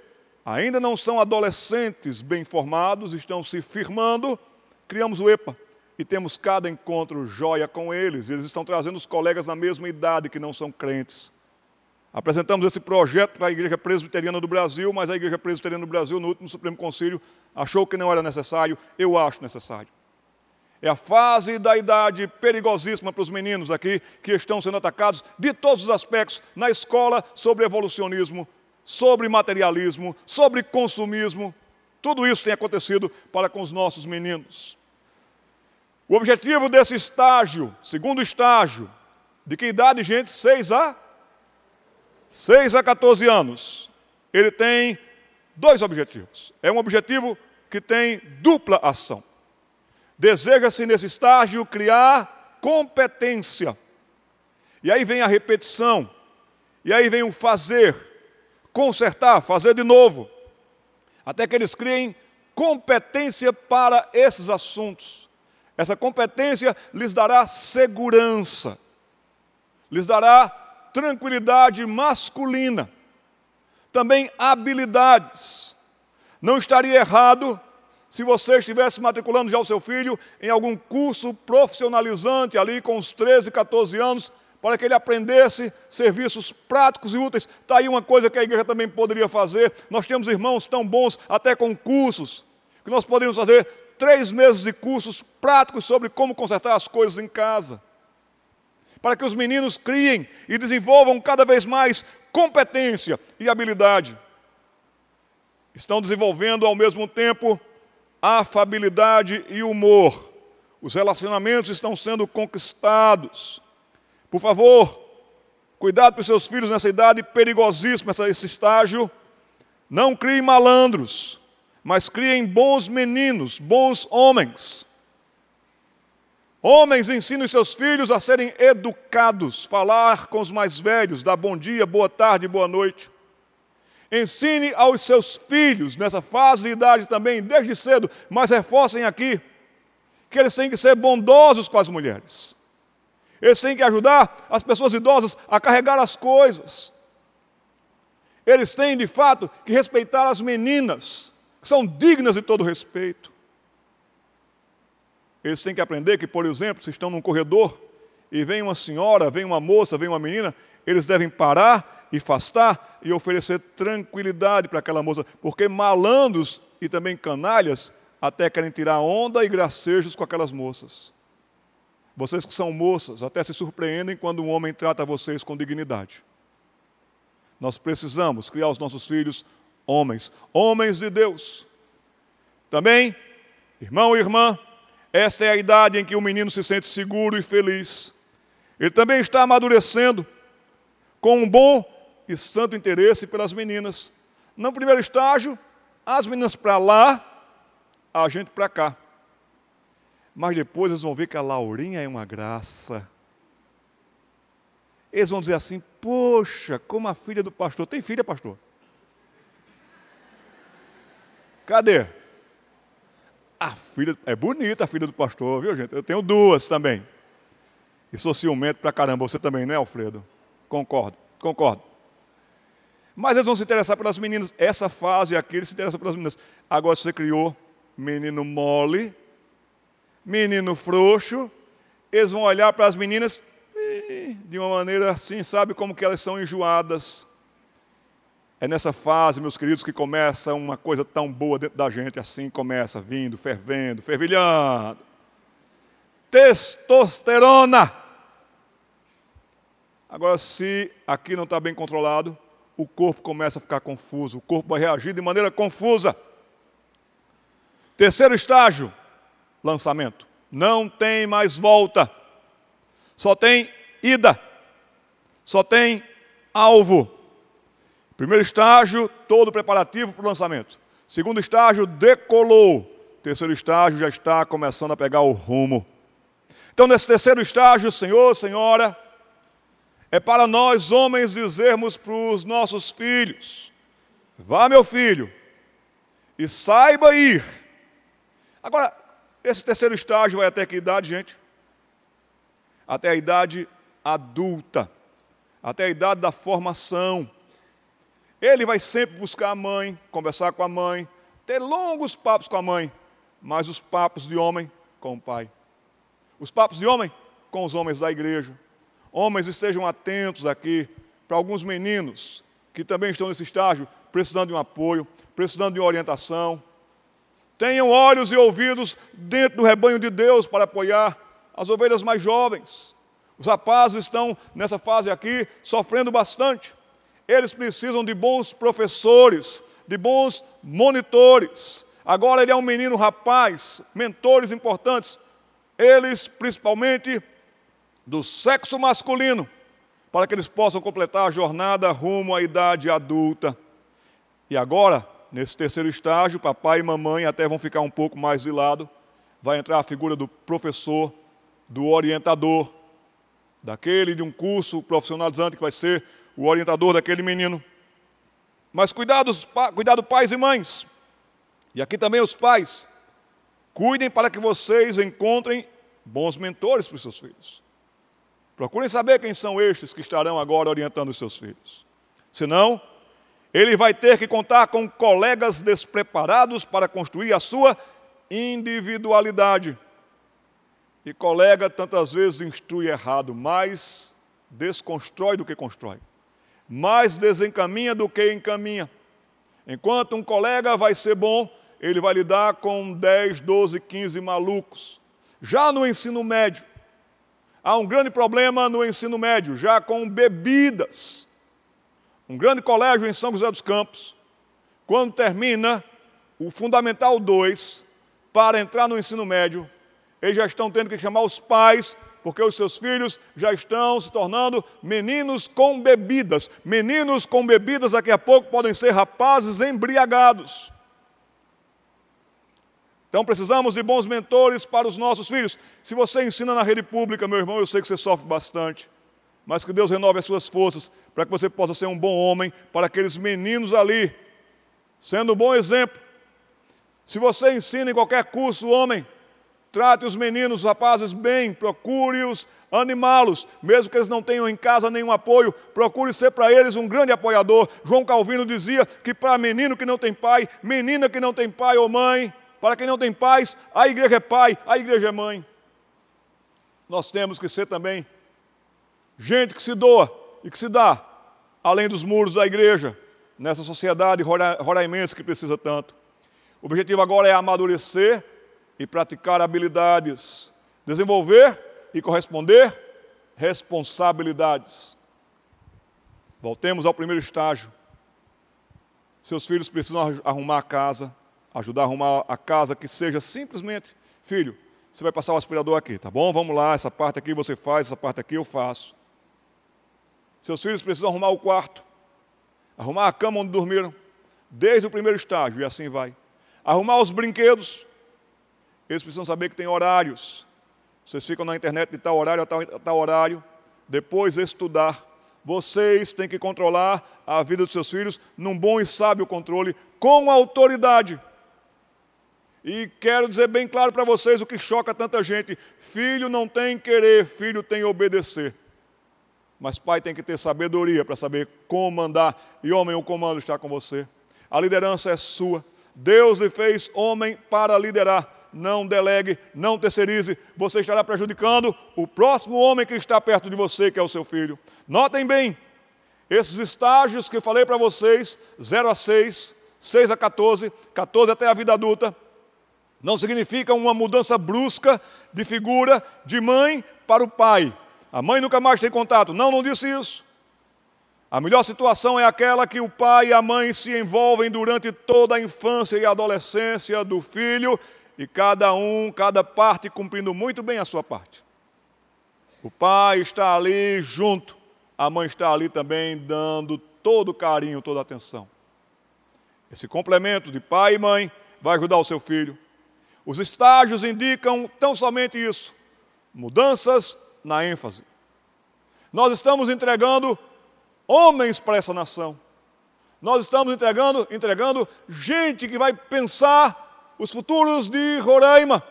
ainda não são adolescentes bem formados, estão se firmando. Criamos o EPA e temos cada encontro joia com eles. Eles estão trazendo os colegas na mesma idade que não são crentes. Apresentamos esse projeto para a Igreja Presbiteriana do Brasil, mas a Igreja Presbiteriana do Brasil, no último Supremo Conselho, achou que não era necessário. Eu acho necessário. É a fase da idade perigosíssima para os meninos aqui que estão sendo atacados de todos os aspectos na escola sobre evolucionismo, sobre materialismo, sobre consumismo. Tudo isso tem acontecido para com os nossos meninos. O objetivo desse estágio, segundo estágio, de que idade, gente? 6 a 6 a 14 anos. Ele tem dois objetivos. É um objetivo que tem dupla ação. Deseja-se nesse estágio criar competência. E aí vem a repetição. E aí vem o fazer, consertar, fazer de novo. Até que eles criem competência para esses assuntos. Essa competência lhes dará segurança, lhes dará tranquilidade masculina, também habilidades. Não estaria errado se você estivesse matriculando já o seu filho em algum curso profissionalizante ali com os 13, 14 anos, para que ele aprendesse serviços práticos e úteis. Está aí uma coisa que a igreja também poderia fazer. Nós temos irmãos tão bons, até com cursos, que nós poderíamos fazer três meses de cursos práticos sobre como consertar as coisas em casa. Para que os meninos criem e desenvolvam cada vez mais competência e habilidade. Estão desenvolvendo ao mesmo tempo afabilidade e humor. Os relacionamentos estão sendo conquistados. Por favor, cuidado os seus filhos nessa idade perigosíssima, esse estágio. Não criem malandros, mas criem bons meninos, bons homens. Homens ensinem seus filhos a serem educados, falar com os mais velhos, dar bom dia, boa tarde, boa noite. Ensine aos seus filhos, nessa fase de idade também, desde cedo, mas reforcem aqui, que eles têm que ser bondosos com as mulheres. Eles têm que ajudar as pessoas idosas a carregar as coisas. Eles têm, de fato, que respeitar as meninas, que são dignas de todo respeito. Eles têm que aprender que, por exemplo, se estão num corredor e vem uma senhora, vem uma moça, vem uma menina, eles devem parar e afastar e oferecer tranquilidade para aquela moça, porque malandros e também canalhas até querem tirar onda e gracejos com aquelas moças. Vocês que são moças até se surpreendem quando um homem trata vocês com dignidade. Nós precisamos criar os nossos filhos homens, homens de Deus. Também, irmão e irmã, esta é a idade em que o menino se sente seguro e feliz. Ele também está amadurecendo com um bom e santo interesse pelas meninas. No primeiro estágio, as meninas para lá, a gente para cá. Mas depois eles vão ver que a Laurinha é uma graça. Eles vão dizer assim: Poxa, como a filha do pastor. Tem filha, pastor? Cadê? A filha. É bonita a filha do pastor, viu, gente? Eu tenho duas também. E sou ciumento pra caramba. Você também, não é, Alfredo? Concordo, concordo. Mas eles vão se interessar pelas meninas. Essa fase aqui, eles se interessam pelas meninas. Agora, você criou menino mole, menino frouxo, eles vão olhar para as meninas de uma maneira assim, sabe como que elas são enjoadas. É nessa fase, meus queridos, que começa uma coisa tão boa dentro da gente, assim começa, vindo, fervendo, fervilhando. Testosterona. Agora, se aqui não está bem controlado, o corpo começa a ficar confuso, o corpo vai reagir de maneira confusa. Terceiro estágio, lançamento. Não tem mais volta. Só tem ida. Só tem alvo. Primeiro estágio, todo preparativo para o lançamento. Segundo estágio, decolou. Terceiro estágio, já está começando a pegar o rumo. Então, nesse terceiro estágio, Senhor, Senhora, é para nós homens dizermos para os nossos filhos: vá, meu filho, e saiba ir. Agora, esse terceiro estágio vai até que idade, gente? Até a idade adulta, até a idade da formação. Ele vai sempre buscar a mãe, conversar com a mãe, ter longos papos com a mãe, mas os papos de homem com o pai. Os papos de homem com os homens da igreja. Homens, estejam atentos aqui para alguns meninos que também estão nesse estágio, precisando de um apoio, precisando de uma orientação, Tenham olhos e ouvidos dentro do rebanho de Deus para apoiar as ovelhas mais jovens. Os rapazes estão nessa fase aqui sofrendo bastante. Eles precisam de bons professores, de bons monitores. Agora ele é um menino rapaz, mentores importantes. Eles, principalmente do sexo masculino, para que eles possam completar a jornada rumo à idade adulta. E agora, Nesse terceiro estágio, papai e mamãe até vão ficar um pouco mais de lado. Vai entrar a figura do professor, do orientador, daquele de um curso profissionalizante que vai ser o orientador daquele menino. Mas cuidado, cuidado pais e mães. E aqui também os pais. Cuidem para que vocês encontrem bons mentores para os seus filhos. Procurem saber quem são estes que estarão agora orientando os seus filhos. Senão, ele vai ter que contar com colegas despreparados para construir a sua individualidade. E colega tantas vezes instrui errado, mais desconstrói do que constrói, mais desencaminha do que encaminha. Enquanto um colega vai ser bom, ele vai lidar com 10, 12, 15 malucos. Já no ensino médio, há um grande problema no ensino médio, já com bebidas. Um grande colégio em São José dos Campos, quando termina o Fundamental 2, para entrar no ensino médio, eles já estão tendo que chamar os pais, porque os seus filhos já estão se tornando meninos com bebidas. Meninos com bebidas daqui a pouco podem ser rapazes embriagados. Então precisamos de bons mentores para os nossos filhos. Se você ensina na rede pública, meu irmão, eu sei que você sofre bastante, mas que Deus renove as suas forças para que você possa ser um bom homem para aqueles meninos ali, sendo um bom exemplo. Se você ensina em qualquer curso, homem, trate os meninos, os rapazes bem, procure-os animá-los, mesmo que eles não tenham em casa nenhum apoio, procure ser para eles um grande apoiador. João Calvino dizia que para menino que não tem pai, menina que não tem pai ou mãe, para quem não tem pais, a igreja é pai, a igreja é mãe. Nós temos que ser também gente que se doa e que se dá, além dos muros da igreja, nessa sociedade roraimense que precisa tanto. O objetivo agora é amadurecer e praticar habilidades, desenvolver e corresponder responsabilidades. Voltemos ao primeiro estágio. Seus filhos precisam arrumar a casa, ajudar a arrumar a casa que seja simplesmente, filho, você vai passar o aspirador aqui, tá bom? Vamos lá, essa parte aqui você faz, essa parte aqui eu faço. Seus filhos precisam arrumar o quarto, arrumar a cama onde dormiram, desde o primeiro estágio, e assim vai. Arrumar os brinquedos, eles precisam saber que tem horários. Vocês ficam na internet de tal horário a tal, a tal horário. Depois estudar. Vocês têm que controlar a vida dos seus filhos num bom e sábio controle, com autoridade. E quero dizer bem claro para vocês o que choca tanta gente: filho não tem querer, filho tem obedecer. Mas pai tem que ter sabedoria para saber comandar. E homem, o comando está com você. A liderança é sua. Deus lhe fez homem para liderar. Não delegue, não terceirize. Você estará prejudicando o próximo homem que está perto de você, que é o seu filho. Notem bem, esses estágios que falei para vocês, 0 a 6, 6 a 14, 14 até a vida adulta, não significa uma mudança brusca de figura de mãe para o pai. A mãe nunca mais tem contato. Não, não disse isso. A melhor situação é aquela que o pai e a mãe se envolvem durante toda a infância e adolescência do filho, e cada um, cada parte cumprindo muito bem a sua parte. O pai está ali junto, a mãe está ali também dando todo o carinho, toda a atenção. Esse complemento de pai e mãe vai ajudar o seu filho os estágios indicam tão somente isso: mudanças na ênfase. Nós estamos entregando homens para essa nação. Nós estamos entregando, entregando gente que vai pensar os futuros de Roraima.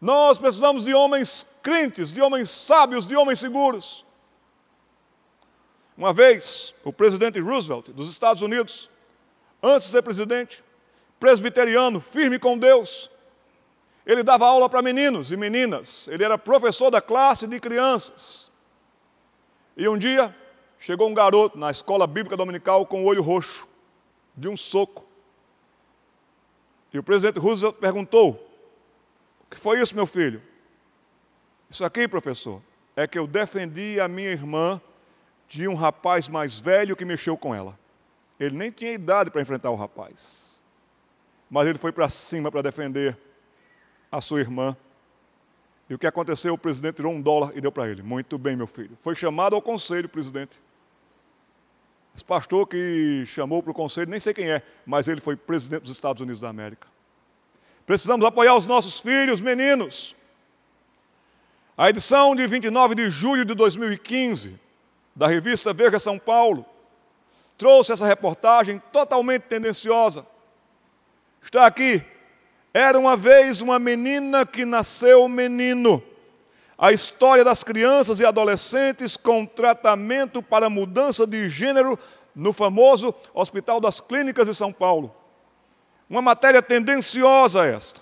Nós precisamos de homens crentes, de homens sábios, de homens seguros. Uma vez, o presidente Roosevelt dos Estados Unidos, antes de ser presidente, presbiteriano, firme com Deus. Ele dava aula para meninos e meninas, ele era professor da classe de crianças. E um dia chegou um garoto na escola bíblica dominical com o olho roxo, de um soco. E o presidente Roosevelt perguntou: O que foi isso, meu filho? Isso aqui, professor, é que eu defendi a minha irmã de um rapaz mais velho que mexeu com ela. Ele nem tinha idade para enfrentar o rapaz mas ele foi para cima para defender a sua irmã. E o que aconteceu? O presidente tirou um dólar e deu para ele. Muito bem, meu filho. Foi chamado ao conselho, presidente. Esse pastor que chamou para o conselho, nem sei quem é, mas ele foi presidente dos Estados Unidos da América. Precisamos apoiar os nossos filhos, meninos. A edição de 29 de julho de 2015 da revista Veja São Paulo trouxe essa reportagem totalmente tendenciosa Está aqui. Era uma vez uma menina que nasceu menino. a história das crianças e adolescentes com tratamento para mudança de gênero no famoso Hospital das Clínicas de São Paulo. Uma matéria tendenciosa esta.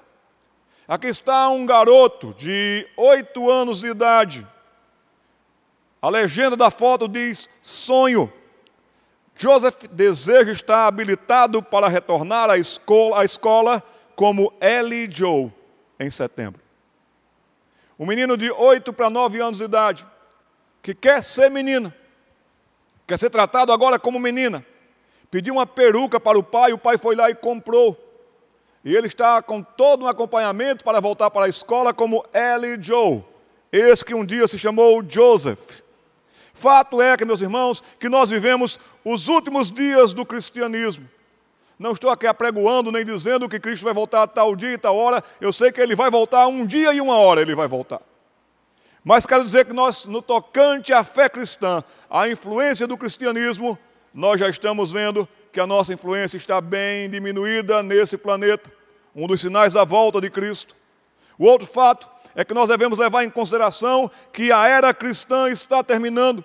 Aqui está um garoto de oito anos de idade. A legenda da foto diz: sonho. Joseph deseja estar habilitado para retornar à escola, à escola como Ellie Joe em setembro. Um menino de 8 para 9 anos de idade, que quer ser menina, quer ser tratado agora como menina, pediu uma peruca para o pai, o pai foi lá e comprou. E ele está com todo um acompanhamento para voltar para a escola como Ellie Joe, esse que um dia se chamou Joseph. Fato é que, meus irmãos, que nós vivemos os últimos dias do cristianismo. Não estou aqui apregoando nem dizendo que Cristo vai voltar a tal dia e tal hora. Eu sei que ele vai voltar um dia e uma hora ele vai voltar. Mas quero dizer que nós, no tocante à fé cristã, à influência do cristianismo, nós já estamos vendo que a nossa influência está bem diminuída nesse planeta. Um dos sinais da volta de Cristo. O outro fato é que nós devemos levar em consideração que a era cristã está terminando.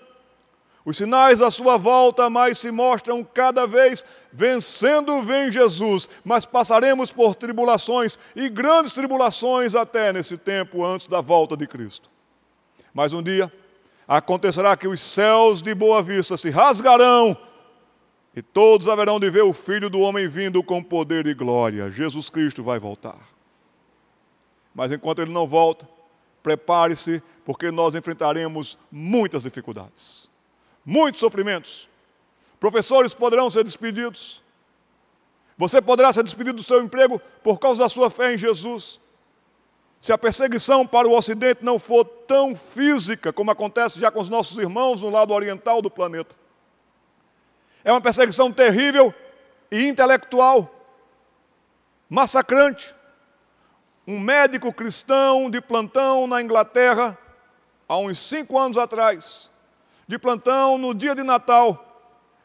Os sinais da sua volta mais se mostram cada vez vencendo vem Jesus, mas passaremos por tribulações e grandes tribulações até nesse tempo antes da volta de Cristo. Mas um dia acontecerá que os céus de boa vista se rasgarão e todos haverão de ver o Filho do homem vindo com poder e glória. Jesus Cristo vai voltar. Mas enquanto ele não volta, prepare-se, porque nós enfrentaremos muitas dificuldades muitos sofrimentos. Professores poderão ser despedidos. Você poderá ser despedido do seu emprego por causa da sua fé em Jesus. Se a perseguição para o Ocidente não for tão física como acontece já com os nossos irmãos no lado oriental do planeta. É uma perseguição terrível e intelectual, massacrante. Um médico cristão de plantão na Inglaterra, há uns cinco anos atrás, de plantão no dia de Natal.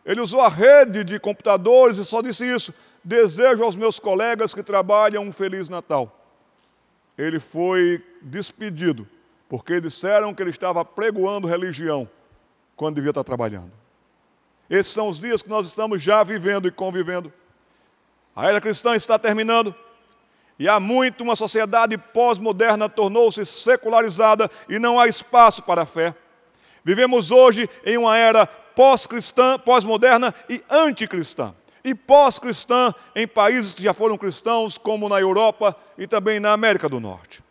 Ele usou a rede de computadores e só disse isso: desejo aos meus colegas que trabalham um Feliz Natal. Ele foi despedido, porque disseram que ele estava pregoando religião, quando devia estar trabalhando. Esses são os dias que nós estamos já vivendo e convivendo. A era cristã está terminando. E há muito uma sociedade pós-moderna tornou-se secularizada e não há espaço para a fé. Vivemos hoje em uma era pós-cristã, pós-moderna e anticristã. E pós-cristã em países que já foram cristãos, como na Europa e também na América do Norte.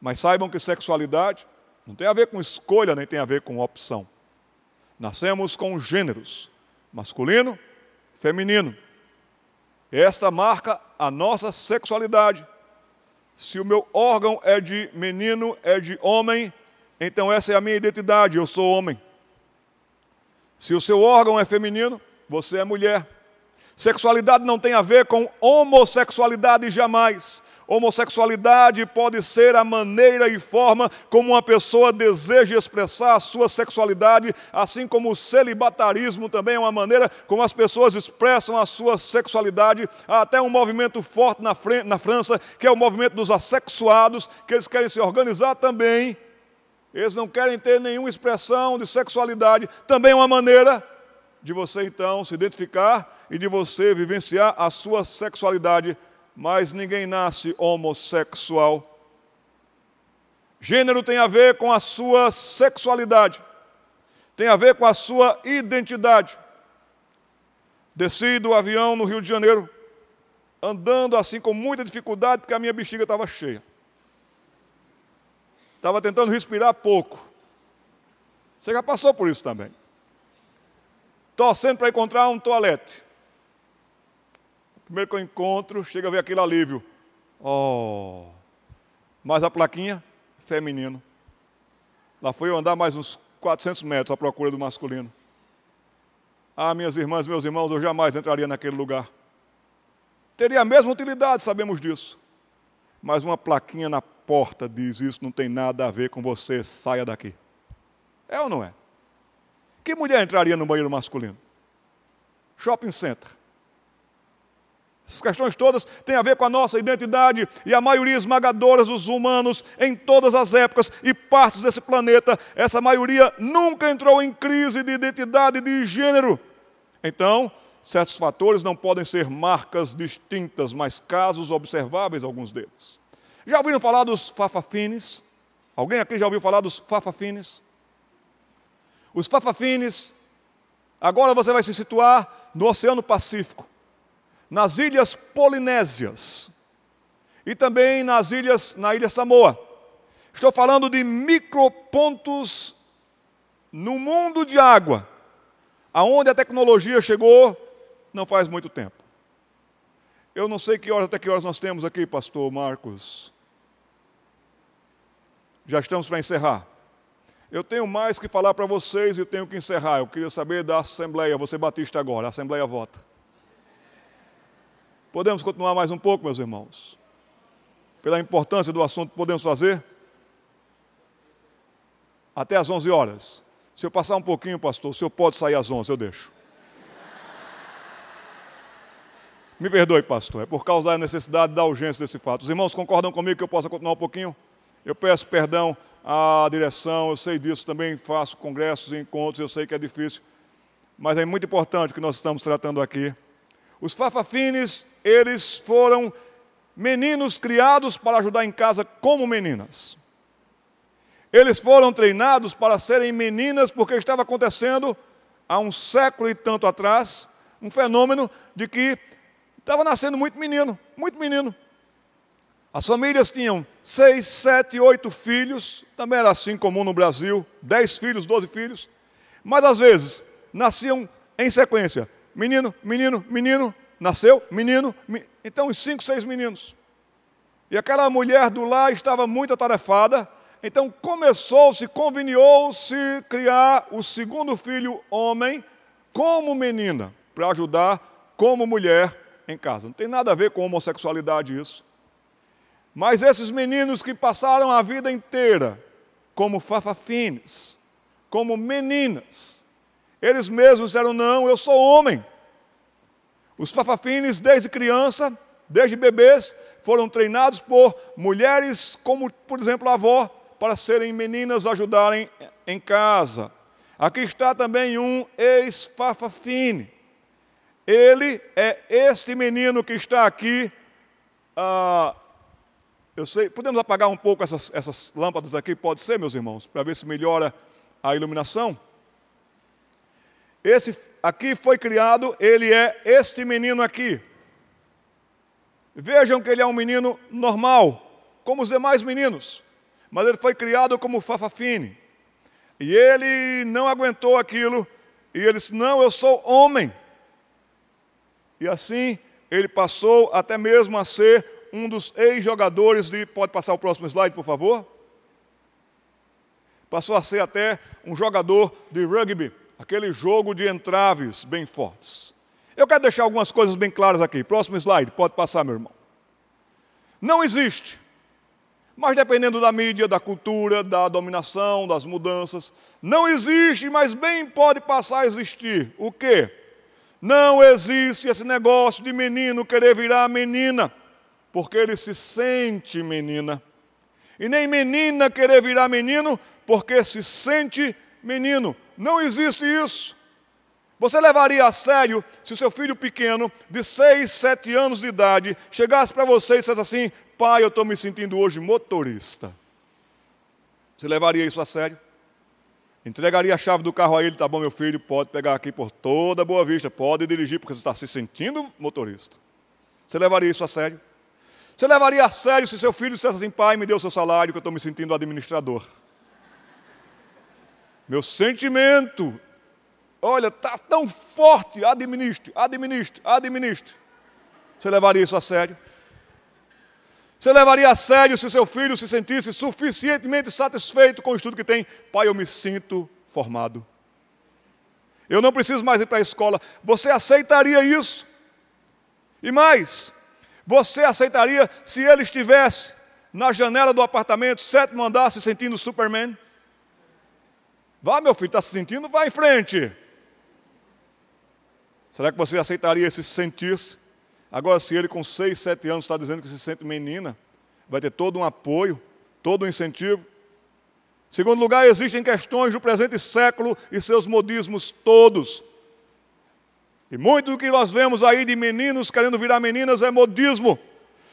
Mas saibam que sexualidade não tem a ver com escolha, nem tem a ver com opção. Nascemos com gêneros, masculino, feminino. Esta marca a nossa sexualidade. Se o meu órgão é de menino, é de homem, então essa é a minha identidade, eu sou homem. Se o seu órgão é feminino, você é mulher. Sexualidade não tem a ver com homossexualidade jamais. Homossexualidade pode ser a maneira e forma como uma pessoa deseja expressar a sua sexualidade, assim como o celibatarismo também é uma maneira como as pessoas expressam a sua sexualidade. Há até um movimento forte na, França, que é o movimento dos assexuados, que eles querem se organizar também eles não querem ter nenhuma expressão de sexualidade. Também é uma maneira de você então se identificar e de você vivenciar a sua sexualidade, mas ninguém nasce homossexual. Gênero tem a ver com a sua sexualidade, tem a ver com a sua identidade. Desci do avião no Rio de Janeiro, andando assim com muita dificuldade, porque a minha bexiga estava cheia. Estava tentando respirar pouco. Você já passou por isso também. Torcendo para encontrar um toalete. Primeiro que eu encontro, chega a ver aquele alívio. Oh! Mas a plaquinha, feminino. Lá foi eu andar mais uns 400 metros à procura do masculino. Ah, minhas irmãs, meus irmãos, eu jamais entraria naquele lugar. Teria a mesma utilidade, sabemos disso. Mas uma plaquinha na porta diz: Isso não tem nada a ver com você, saia daqui. É ou não é? Que mulher entraria no banheiro masculino? Shopping center. Essas questões todas têm a ver com a nossa identidade e a maioria esmagadora dos humanos em todas as épocas e partes desse planeta, essa maioria nunca entrou em crise de identidade de gênero. Então, certos fatores não podem ser marcas distintas, mas casos observáveis, alguns deles. Já ouviram falar dos fafafines? Alguém aqui já ouviu falar dos fafafines? Os fafafines, agora você vai se situar no Oceano Pacífico nas ilhas Polinésias e também nas ilhas, na ilha Samoa. Estou falando de micropontos no mundo de água, aonde a tecnologia chegou não faz muito tempo. Eu não sei que horas até que horas nós temos aqui, pastor Marcos. Já estamos para encerrar. Eu tenho mais que falar para vocês e tenho que encerrar. Eu queria saber da Assembleia, você Batista agora, a Assembleia vota. Podemos continuar mais um pouco, meus irmãos? Pela importância do assunto, podemos fazer? Até às 11 horas. Se eu passar um pouquinho, pastor, o senhor pode sair às 11, eu deixo. Me perdoe, pastor, é por causa da necessidade, da urgência desse fato. Os irmãos concordam comigo que eu possa continuar um pouquinho? Eu peço perdão à direção, eu sei disso, também faço congressos encontros, eu sei que é difícil, mas é muito importante o que nós estamos tratando aqui. Os fafafines, eles foram meninos criados para ajudar em casa como meninas. Eles foram treinados para serem meninas porque estava acontecendo há um século e tanto atrás um fenômeno de que estava nascendo muito menino, muito menino. As famílias tinham seis, sete, oito filhos, também era assim comum no Brasil, dez filhos, doze filhos, mas às vezes nasciam em sequência menino, menino, menino, nasceu, menino, me... então os cinco, seis meninos. E aquela mulher do lar estava muito atarefada, então começou-se, conveniou-se criar o segundo filho homem como menina, para ajudar como mulher em casa. Não tem nada a ver com homossexualidade isso. Mas esses meninos que passaram a vida inteira como fafafines, como meninas, eles mesmos disseram: Não, eu sou homem. Os fafafines, desde criança, desde bebês, foram treinados por mulheres, como por exemplo a avó, para serem meninas ajudarem em casa. Aqui está também um ex-fafafine. Ele é este menino que está aqui. Ah, eu sei, podemos apagar um pouco essas, essas lâmpadas aqui? Pode ser, meus irmãos, para ver se melhora a iluminação? Esse aqui foi criado, ele é este menino aqui. Vejam que ele é um menino normal, como os demais meninos, mas ele foi criado como Fafafine. E ele não aguentou aquilo, e ele disse: Não, eu sou homem. E assim ele passou até mesmo a ser um dos ex-jogadores de. Pode passar o próximo slide, por favor? Passou a ser até um jogador de rugby aquele jogo de entraves bem fortes. Eu quero deixar algumas coisas bem claras aqui. Próximo slide, pode passar, meu irmão. Não existe, mas dependendo da mídia, da cultura, da dominação, das mudanças, não existe, mas bem pode passar a existir. O quê? Não existe esse negócio de menino querer virar menina, porque ele se sente menina. E nem menina querer virar menino, porque se sente menino. Não existe isso. Você levaria a sério se o seu filho pequeno, de 6, 7 anos de idade, chegasse para você e dissesse assim: Pai, eu estou me sentindo hoje motorista. Você levaria isso a sério? Entregaria a chave do carro a ele, tá bom, meu filho, pode pegar aqui por toda Boa Vista, pode dirigir porque você está se sentindo motorista. Você levaria isso a sério? Você levaria a sério se seu filho dissesse assim, pai, me dê o seu salário que eu estou me sentindo administrador? Meu sentimento, olha, está tão forte, administre, administre, administre. Você levaria isso a sério? Você levaria a sério se seu filho se sentisse suficientemente satisfeito com o estudo que tem? Pai, eu me sinto formado. Eu não preciso mais ir para a escola. Você aceitaria isso? E mais, você aceitaria se ele estivesse na janela do apartamento, sétimo andar, se sentindo Superman? Vá, meu filho, está se sentindo? Vá em frente. Será que você aceitaria esse sentir-se? Agora, se ele com 6, 7 anos está dizendo que se sente menina, vai ter todo um apoio, todo um incentivo. Segundo lugar, existem questões do presente século e seus modismos todos. E muito do que nós vemos aí de meninos querendo virar meninas é modismo.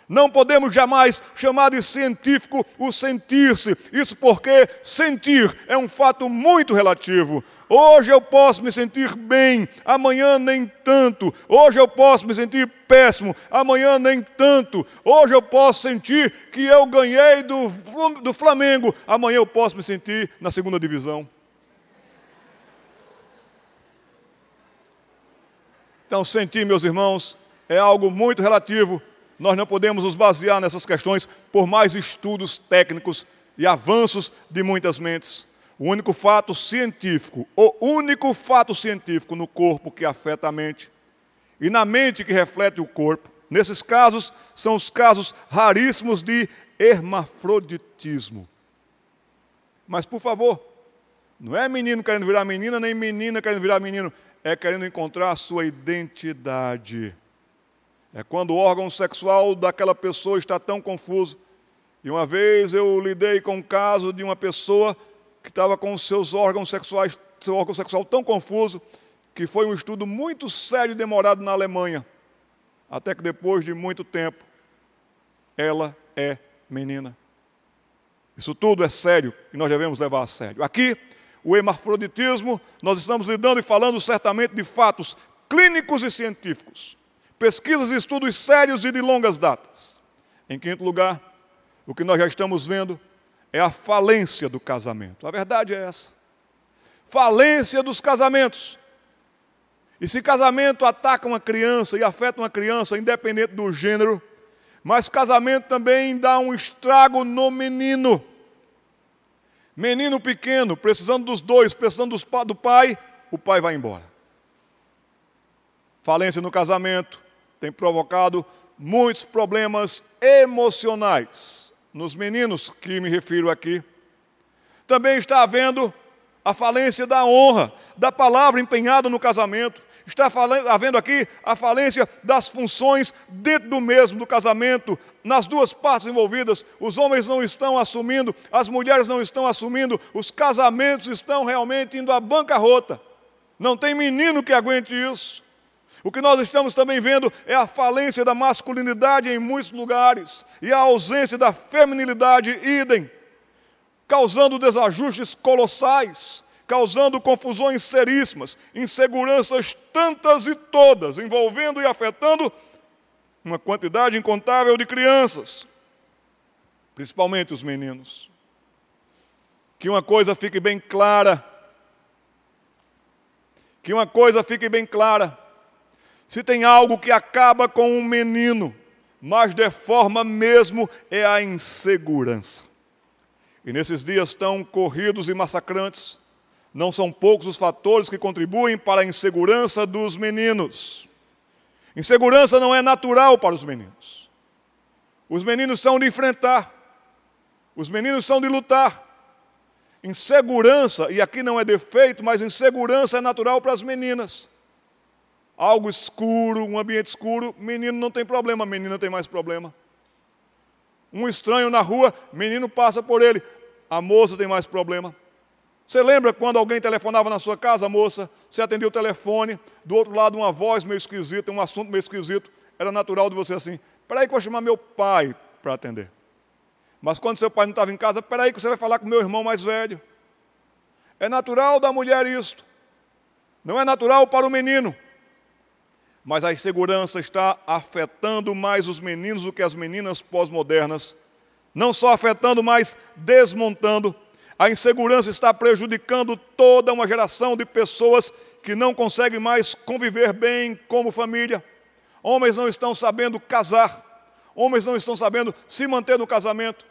Não podemos jamais chamar de científico o sentir-se. Isso porque sentir é um fato muito relativo. Hoje eu posso me sentir bem, amanhã nem tanto. Hoje eu posso me sentir péssimo, amanhã nem tanto. Hoje eu posso sentir que eu ganhei do, do Flamengo, amanhã eu posso me sentir na segunda divisão. Então, sentir, meus irmãos, é algo muito relativo nós não podemos nos basear nessas questões por mais estudos técnicos e avanços de muitas mentes. O único fato científico, o único fato científico no corpo que afeta a mente e na mente que reflete o corpo, nesses casos, são os casos raríssimos de hermafroditismo. Mas, por favor, não é menino querendo virar menina, nem menina querendo virar menino, é querendo encontrar a sua identidade. É quando o órgão sexual daquela pessoa está tão confuso. E uma vez eu lidei com um caso de uma pessoa que estava com seus órgãos sexuais, seu órgão sexual tão confuso, que foi um estudo muito sério e demorado na Alemanha. Até que depois de muito tempo, ela é menina. Isso tudo é sério e nós devemos levar a sério. Aqui, o hermafroditismo, nós estamos lidando e falando certamente de fatos clínicos e científicos pesquisas e estudos sérios e de longas datas. Em quinto lugar, o que nós já estamos vendo é a falência do casamento. A verdade é essa. Falência dos casamentos. E se casamento ataca uma criança e afeta uma criança, independente do gênero, mas casamento também dá um estrago no menino. Menino pequeno, precisando dos dois, precisando do pai, o pai vai embora. Falência no casamento, tem provocado muitos problemas emocionais nos meninos que me refiro aqui. Também está havendo a falência da honra, da palavra empenhada no casamento. Está havendo aqui a falência das funções dentro do mesmo do casamento, nas duas partes envolvidas. Os homens não estão assumindo, as mulheres não estão assumindo, os casamentos estão realmente indo à bancarrota. Não tem menino que aguente isso. O que nós estamos também vendo é a falência da masculinidade em muitos lugares e a ausência da feminilidade, idem, causando desajustes colossais, causando confusões seríssimas, inseguranças tantas e todas, envolvendo e afetando uma quantidade incontável de crianças, principalmente os meninos. Que uma coisa fique bem clara, que uma coisa fique bem clara, se tem algo que acaba com um menino, mas deforma mesmo, é a insegurança. E nesses dias tão corridos e massacrantes, não são poucos os fatores que contribuem para a insegurança dos meninos. Insegurança não é natural para os meninos. Os meninos são de enfrentar, os meninos são de lutar. Insegurança, e aqui não é defeito, mas insegurança é natural para as meninas algo escuro, um ambiente escuro, menino não tem problema, menina tem mais problema. Um estranho na rua, menino passa por ele, a moça tem mais problema. Você lembra quando alguém telefonava na sua casa, moça? Você atendia o telefone, do outro lado uma voz meio esquisita, um assunto meio esquisito. Era natural de você assim, espera aí que eu vou chamar meu pai para atender. Mas quando seu pai não estava em casa, espera aí que você vai falar com meu irmão mais velho. É natural da mulher isto. Não é natural para o menino mas a insegurança está afetando mais os meninos do que as meninas pós-modernas. Não só afetando, mas desmontando. A insegurança está prejudicando toda uma geração de pessoas que não conseguem mais conviver bem como família. Homens não estão sabendo casar, homens não estão sabendo se manter no casamento.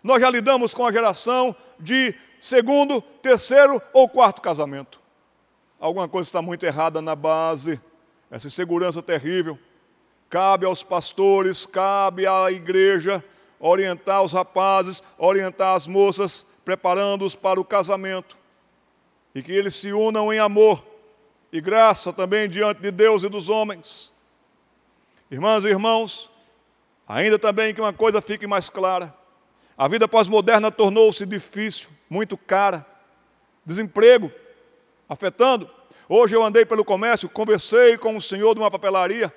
Nós já lidamos com a geração de segundo, terceiro ou quarto casamento. Alguma coisa está muito errada na base essa insegurança terrível. Cabe aos pastores, cabe à igreja orientar os rapazes, orientar as moças, preparando-os para o casamento. E que eles se unam em amor e graça também diante de Deus e dos homens. Irmãs e irmãos, ainda também que uma coisa fique mais clara: a vida pós-moderna tornou-se difícil, muito cara, desemprego afetando. Hoje eu andei pelo comércio, conversei com o senhor de uma papelaria,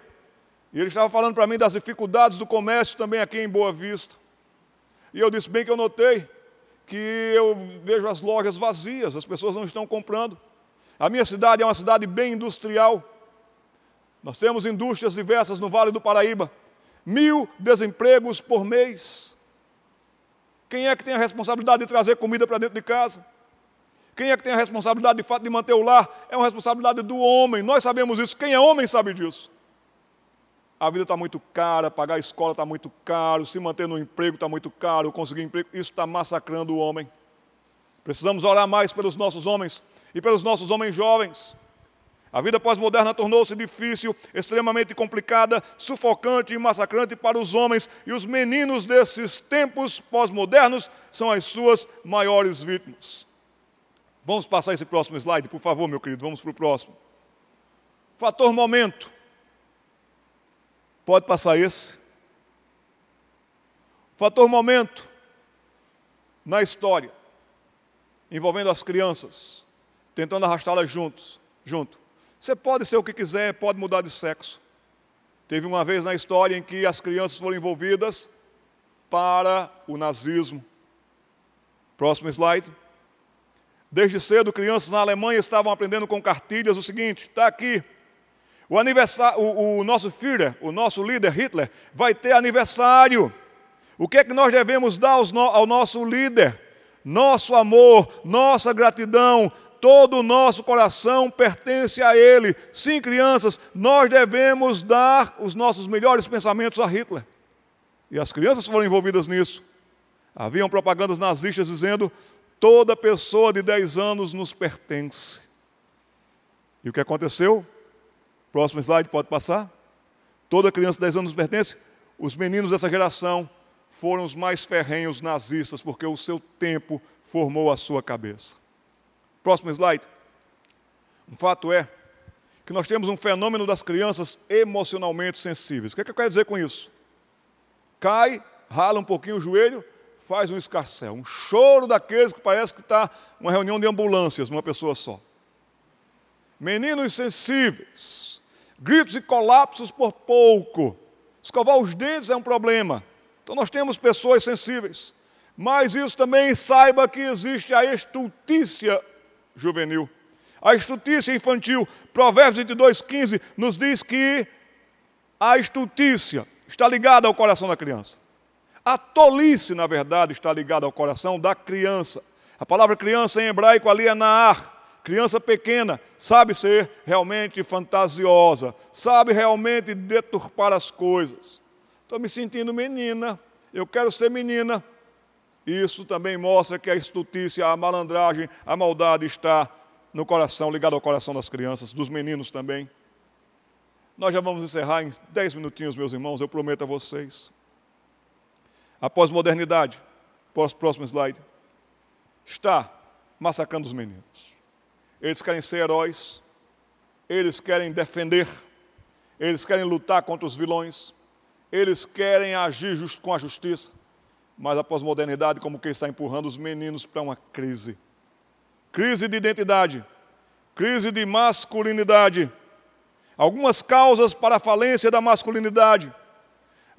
e ele estava falando para mim das dificuldades do comércio também aqui em Boa Vista. E eu disse bem que eu notei que eu vejo as lojas vazias, as pessoas não estão comprando. A minha cidade é uma cidade bem industrial. Nós temos indústrias diversas no Vale do Paraíba. Mil desempregos por mês. Quem é que tem a responsabilidade de trazer comida para dentro de casa? Quem é que tem a responsabilidade de fato de manter o lar? É uma responsabilidade do homem. Nós sabemos isso. Quem é homem sabe disso. A vida está muito cara, pagar a escola está muito caro, se manter no emprego está muito caro, conseguir emprego, isso está massacrando o homem. Precisamos orar mais pelos nossos homens e pelos nossos homens jovens. A vida pós-moderna tornou-se difícil, extremamente complicada, sufocante e massacrante para os homens, e os meninos desses tempos pós-modernos são as suas maiores vítimas. Vamos passar esse próximo slide, por favor, meu querido, vamos para o próximo. Fator momento. Pode passar esse. Fator momento na história, envolvendo as crianças, tentando arrastá-las juntos, junto. Você pode ser o que quiser, pode mudar de sexo. Teve uma vez na história em que as crianças foram envolvidas para o nazismo. Próximo slide. Desde cedo, crianças na Alemanha estavam aprendendo com cartilhas o seguinte: está aqui, o, aniversário, o, o nosso Führer, o nosso líder Hitler, vai ter aniversário. O que é que nós devemos dar ao nosso líder? Nosso amor, nossa gratidão, todo o nosso coração pertence a Ele. Sim, crianças, nós devemos dar os nossos melhores pensamentos a Hitler. E as crianças foram envolvidas nisso. Haviam propagandas nazistas dizendo: toda pessoa de 10 anos nos pertence. E o que aconteceu? Próximo slide, pode passar. Toda criança de 10 anos pertence. Os meninos dessa geração foram os mais ferrenhos nazistas, porque o seu tempo formou a sua cabeça. Próximo slide. Um fato é que nós temos um fenômeno das crianças emocionalmente sensíveis. O que, é que eu quero dizer com isso? Cai, rala um pouquinho o joelho, faz um escarcel, um choro daqueles que parece que está uma reunião de ambulâncias numa pessoa só. Meninos sensíveis, gritos e colapsos por pouco. Escovar os dentes é um problema. Então nós temos pessoas sensíveis. Mas isso também saiba que existe a estultícia juvenil. A estultícia infantil. Provérbios 22, 15 nos diz que a estultícia está ligada ao coração da criança. A tolice, na verdade, está ligada ao coração da criança. A palavra criança em hebraico ali é naar, Criança pequena sabe ser realmente fantasiosa, sabe realmente deturpar as coisas. Estou me sentindo menina, eu quero ser menina. Isso também mostra que a estultícia, a malandragem, a maldade está no coração, ligado ao coração das crianças, dos meninos também. Nós já vamos encerrar em dez minutinhos, meus irmãos, eu prometo a vocês. A pós-modernidade, próximo slide, está massacrando os meninos. Eles querem ser heróis, eles querem defender, eles querem lutar contra os vilões, eles querem agir just, com a justiça, mas a pós-modernidade, como que está empurrando os meninos para uma crise crise de identidade, crise de masculinidade. Algumas causas para a falência da masculinidade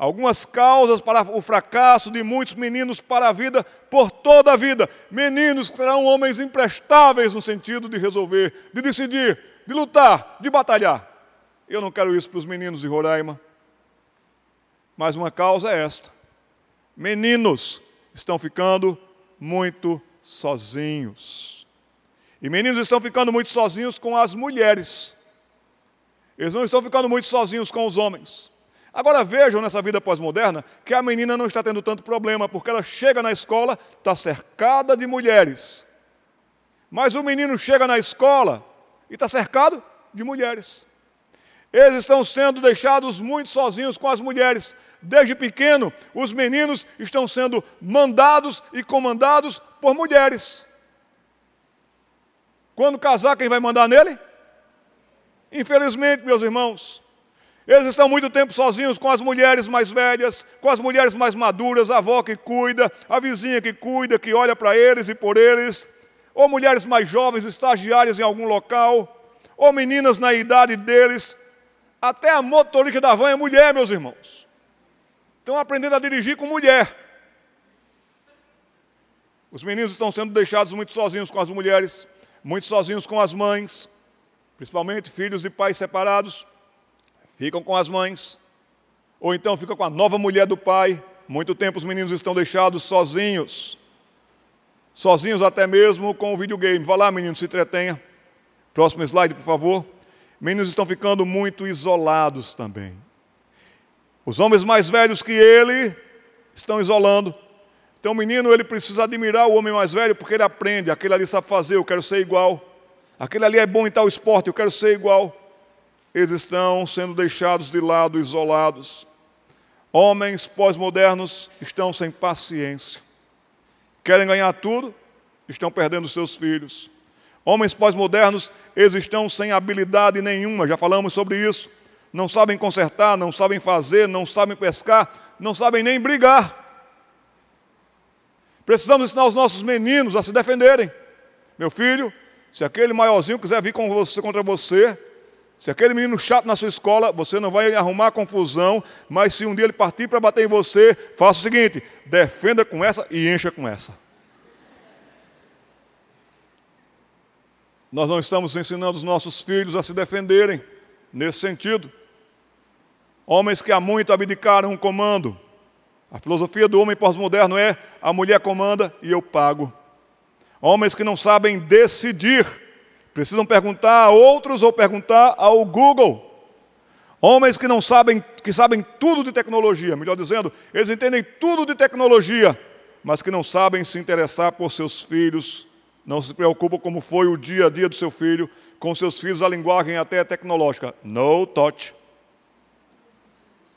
algumas causas para o fracasso de muitos meninos para a vida, por toda a vida. Meninos que serão homens imprestáveis no sentido de resolver, de decidir, de lutar, de batalhar. Eu não quero isso para os meninos de Roraima. Mas uma causa é esta: meninos estão ficando muito sozinhos. E meninos estão ficando muito sozinhos com as mulheres. Eles não estão ficando muito sozinhos com os homens. Agora vejam nessa vida pós-moderna que a menina não está tendo tanto problema, porque ela chega na escola, está cercada de mulheres. Mas o menino chega na escola e está cercado de mulheres. Eles estão sendo deixados muito sozinhos com as mulheres. Desde pequeno, os meninos estão sendo mandados e comandados por mulheres. Quando casar, quem vai mandar nele? Infelizmente, meus irmãos, Eles estão muito tempo sozinhos com as mulheres mais velhas, com as mulheres mais maduras, a avó que cuida, a vizinha que cuida, que olha para eles e por eles, ou mulheres mais jovens, estagiárias em algum local, ou meninas na idade deles. Até a motorista da van é mulher, meus irmãos. Estão aprendendo a dirigir com mulher. Os meninos estão sendo deixados muito sozinhos com as mulheres, muito sozinhos com as mães, principalmente filhos de pais separados, ficam com as mães, ou então ficam com a nova mulher do pai. Muito tempo os meninos estão deixados sozinhos, sozinhos até mesmo com o videogame. Vá lá, menino, se entretenha. Próximo slide, por favor. Meninos estão ficando muito isolados também. Os homens mais velhos que ele estão isolando. Então o menino ele precisa admirar o homem mais velho porque ele aprende, aquele ali sabe fazer, eu quero ser igual. Aquele ali é bom em tal esporte, eu quero ser igual. Eles estão sendo deixados de lado, isolados. Homens pós-modernos estão sem paciência. Querem ganhar tudo, estão perdendo seus filhos. Homens pós-modernos, eles estão sem habilidade nenhuma, já falamos sobre isso. Não sabem consertar, não sabem fazer, não sabem pescar, não sabem nem brigar. Precisamos ensinar os nossos meninos a se defenderem. Meu filho, se aquele maiorzinho quiser vir com você, contra você, se aquele menino chato na sua escola, você não vai arrumar confusão, mas se um dia ele partir para bater em você, faça o seguinte: defenda com essa e encha com essa. Nós não estamos ensinando os nossos filhos a se defenderem nesse sentido. Homens que há muito abdicaram um comando, a filosofia do homem pós-moderno é: a mulher comanda e eu pago. Homens que não sabem decidir, precisam perguntar a outros ou perguntar ao Google. Homens que não sabem, que sabem tudo de tecnologia, melhor dizendo, eles entendem tudo de tecnologia, mas que não sabem se interessar por seus filhos, não se preocupam como foi o dia a dia do seu filho, com seus filhos a linguagem até tecnológica. No touch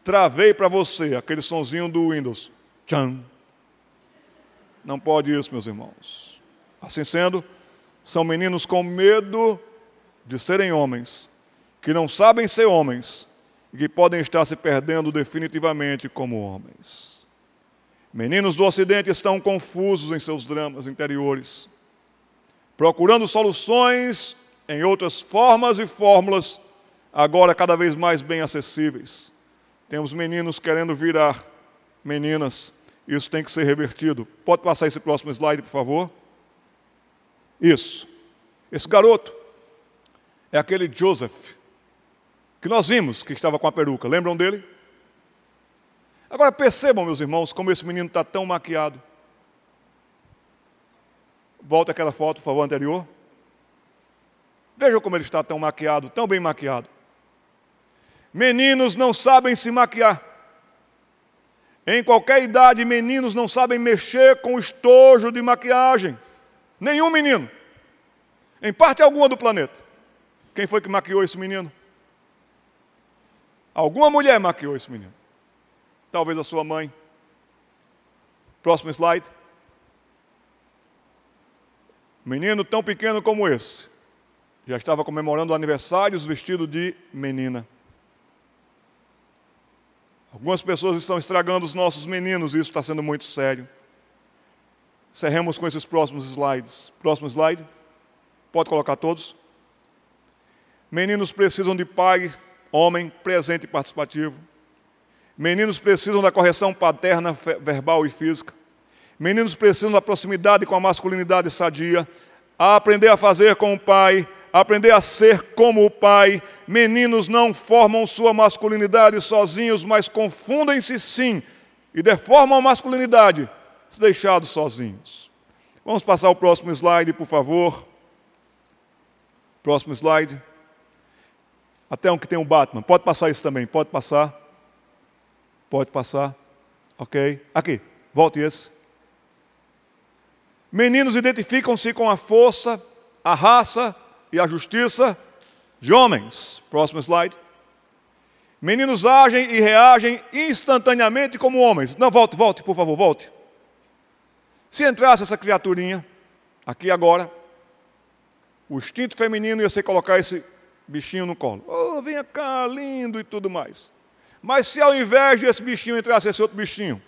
travei para você aquele sonzinho do Windows. Tchan. Não pode isso, meus irmãos. Assim sendo, são meninos com medo de serem homens, que não sabem ser homens e que podem estar se perdendo definitivamente como homens. Meninos do Ocidente estão confusos em seus dramas interiores, procurando soluções em outras formas e fórmulas, agora cada vez mais bem acessíveis temos meninos querendo virar meninas. Isso tem que ser revertido. Pode passar esse próximo slide, por favor? Isso. Esse garoto é aquele Joseph que nós vimos que estava com a peruca. Lembram dele? Agora percebam, meus irmãos, como esse menino está tão maquiado. Volta aquela foto, por favor, anterior. Vejam como ele está tão maquiado, tão bem maquiado. Meninos não sabem se maquiar. Em qualquer idade, meninos não sabem mexer com estojo de maquiagem. Nenhum menino. Em parte alguma do planeta. Quem foi que maquiou esse menino? Alguma mulher maquiou esse menino. Talvez a sua mãe. Próximo slide. Menino tão pequeno como esse. Já estava comemorando aniversários vestido de menina. Algumas pessoas estão estragando os nossos meninos e isso está sendo muito sério. Cerremos com esses próximos slides. Próximo slide. Pode colocar todos. Meninos precisam de pai, homem, presente e participativo. Meninos precisam da correção paterna, verbal e física. Meninos precisam da proximidade com a masculinidade sadia. A aprender a fazer com o pai, aprender a ser como o pai. Meninos não formam sua masculinidade sozinhos, mas confundem-se sim e deformam a masculinidade deixados sozinhos. Vamos passar o próximo slide, por favor. Próximo slide. Até um que tem um Batman. Pode passar isso também, pode passar. Pode passar. Ok. Aqui, volte esse. Meninos identificam-se com a força, a raça, e a justiça de homens. Próximo slide. Meninos agem e reagem instantaneamente como homens. Não, volte, volte, por favor, volte. Se entrasse essa criaturinha, aqui agora, o instinto feminino ia ser colocar esse bichinho no colo. Oh, venha cá, lindo e tudo mais. Mas se ao invés desse bichinho entrasse esse outro bichinho,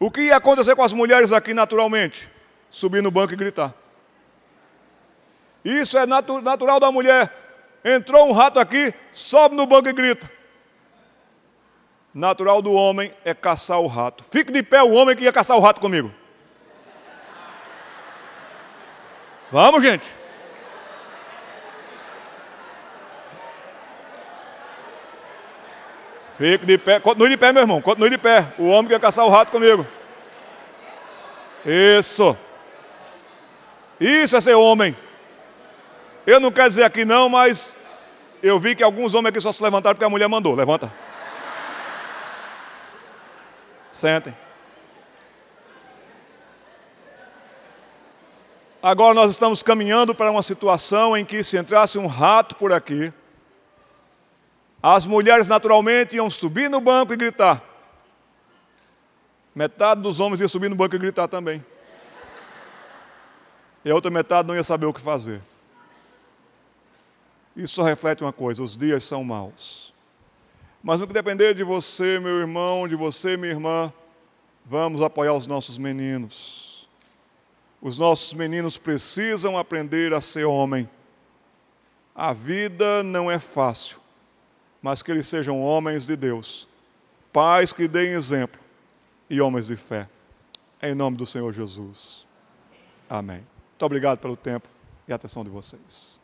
o que ia acontecer com as mulheres aqui naturalmente? Subir no banco e gritar. Isso é natu natural da mulher. Entrou um rato aqui, sobe no banco e grita. Natural do homem é caçar o rato. Fique de pé o homem que ia caçar o rato comigo. Vamos, gente. Fique de pé. Continue de pé, meu irmão. Continue de pé. O homem que ia caçar o rato comigo. Isso. Isso é ser homem. Eu não quero dizer aqui não, mas eu vi que alguns homens aqui só se levantaram porque a mulher mandou. Levanta. Sentem. Agora nós estamos caminhando para uma situação em que se entrasse um rato por aqui, as mulheres naturalmente iam subir no banco e gritar. Metade dos homens ia subir no banco e gritar também. E a outra metade não ia saber o que fazer. Isso só reflete uma coisa: os dias são maus. Mas no que depender de você, meu irmão, de você, minha irmã, vamos apoiar os nossos meninos. Os nossos meninos precisam aprender a ser homem. A vida não é fácil, mas que eles sejam homens de Deus, pais que deem exemplo e homens de fé. Em nome do Senhor Jesus. Amém. Muito obrigado pelo tempo e atenção de vocês.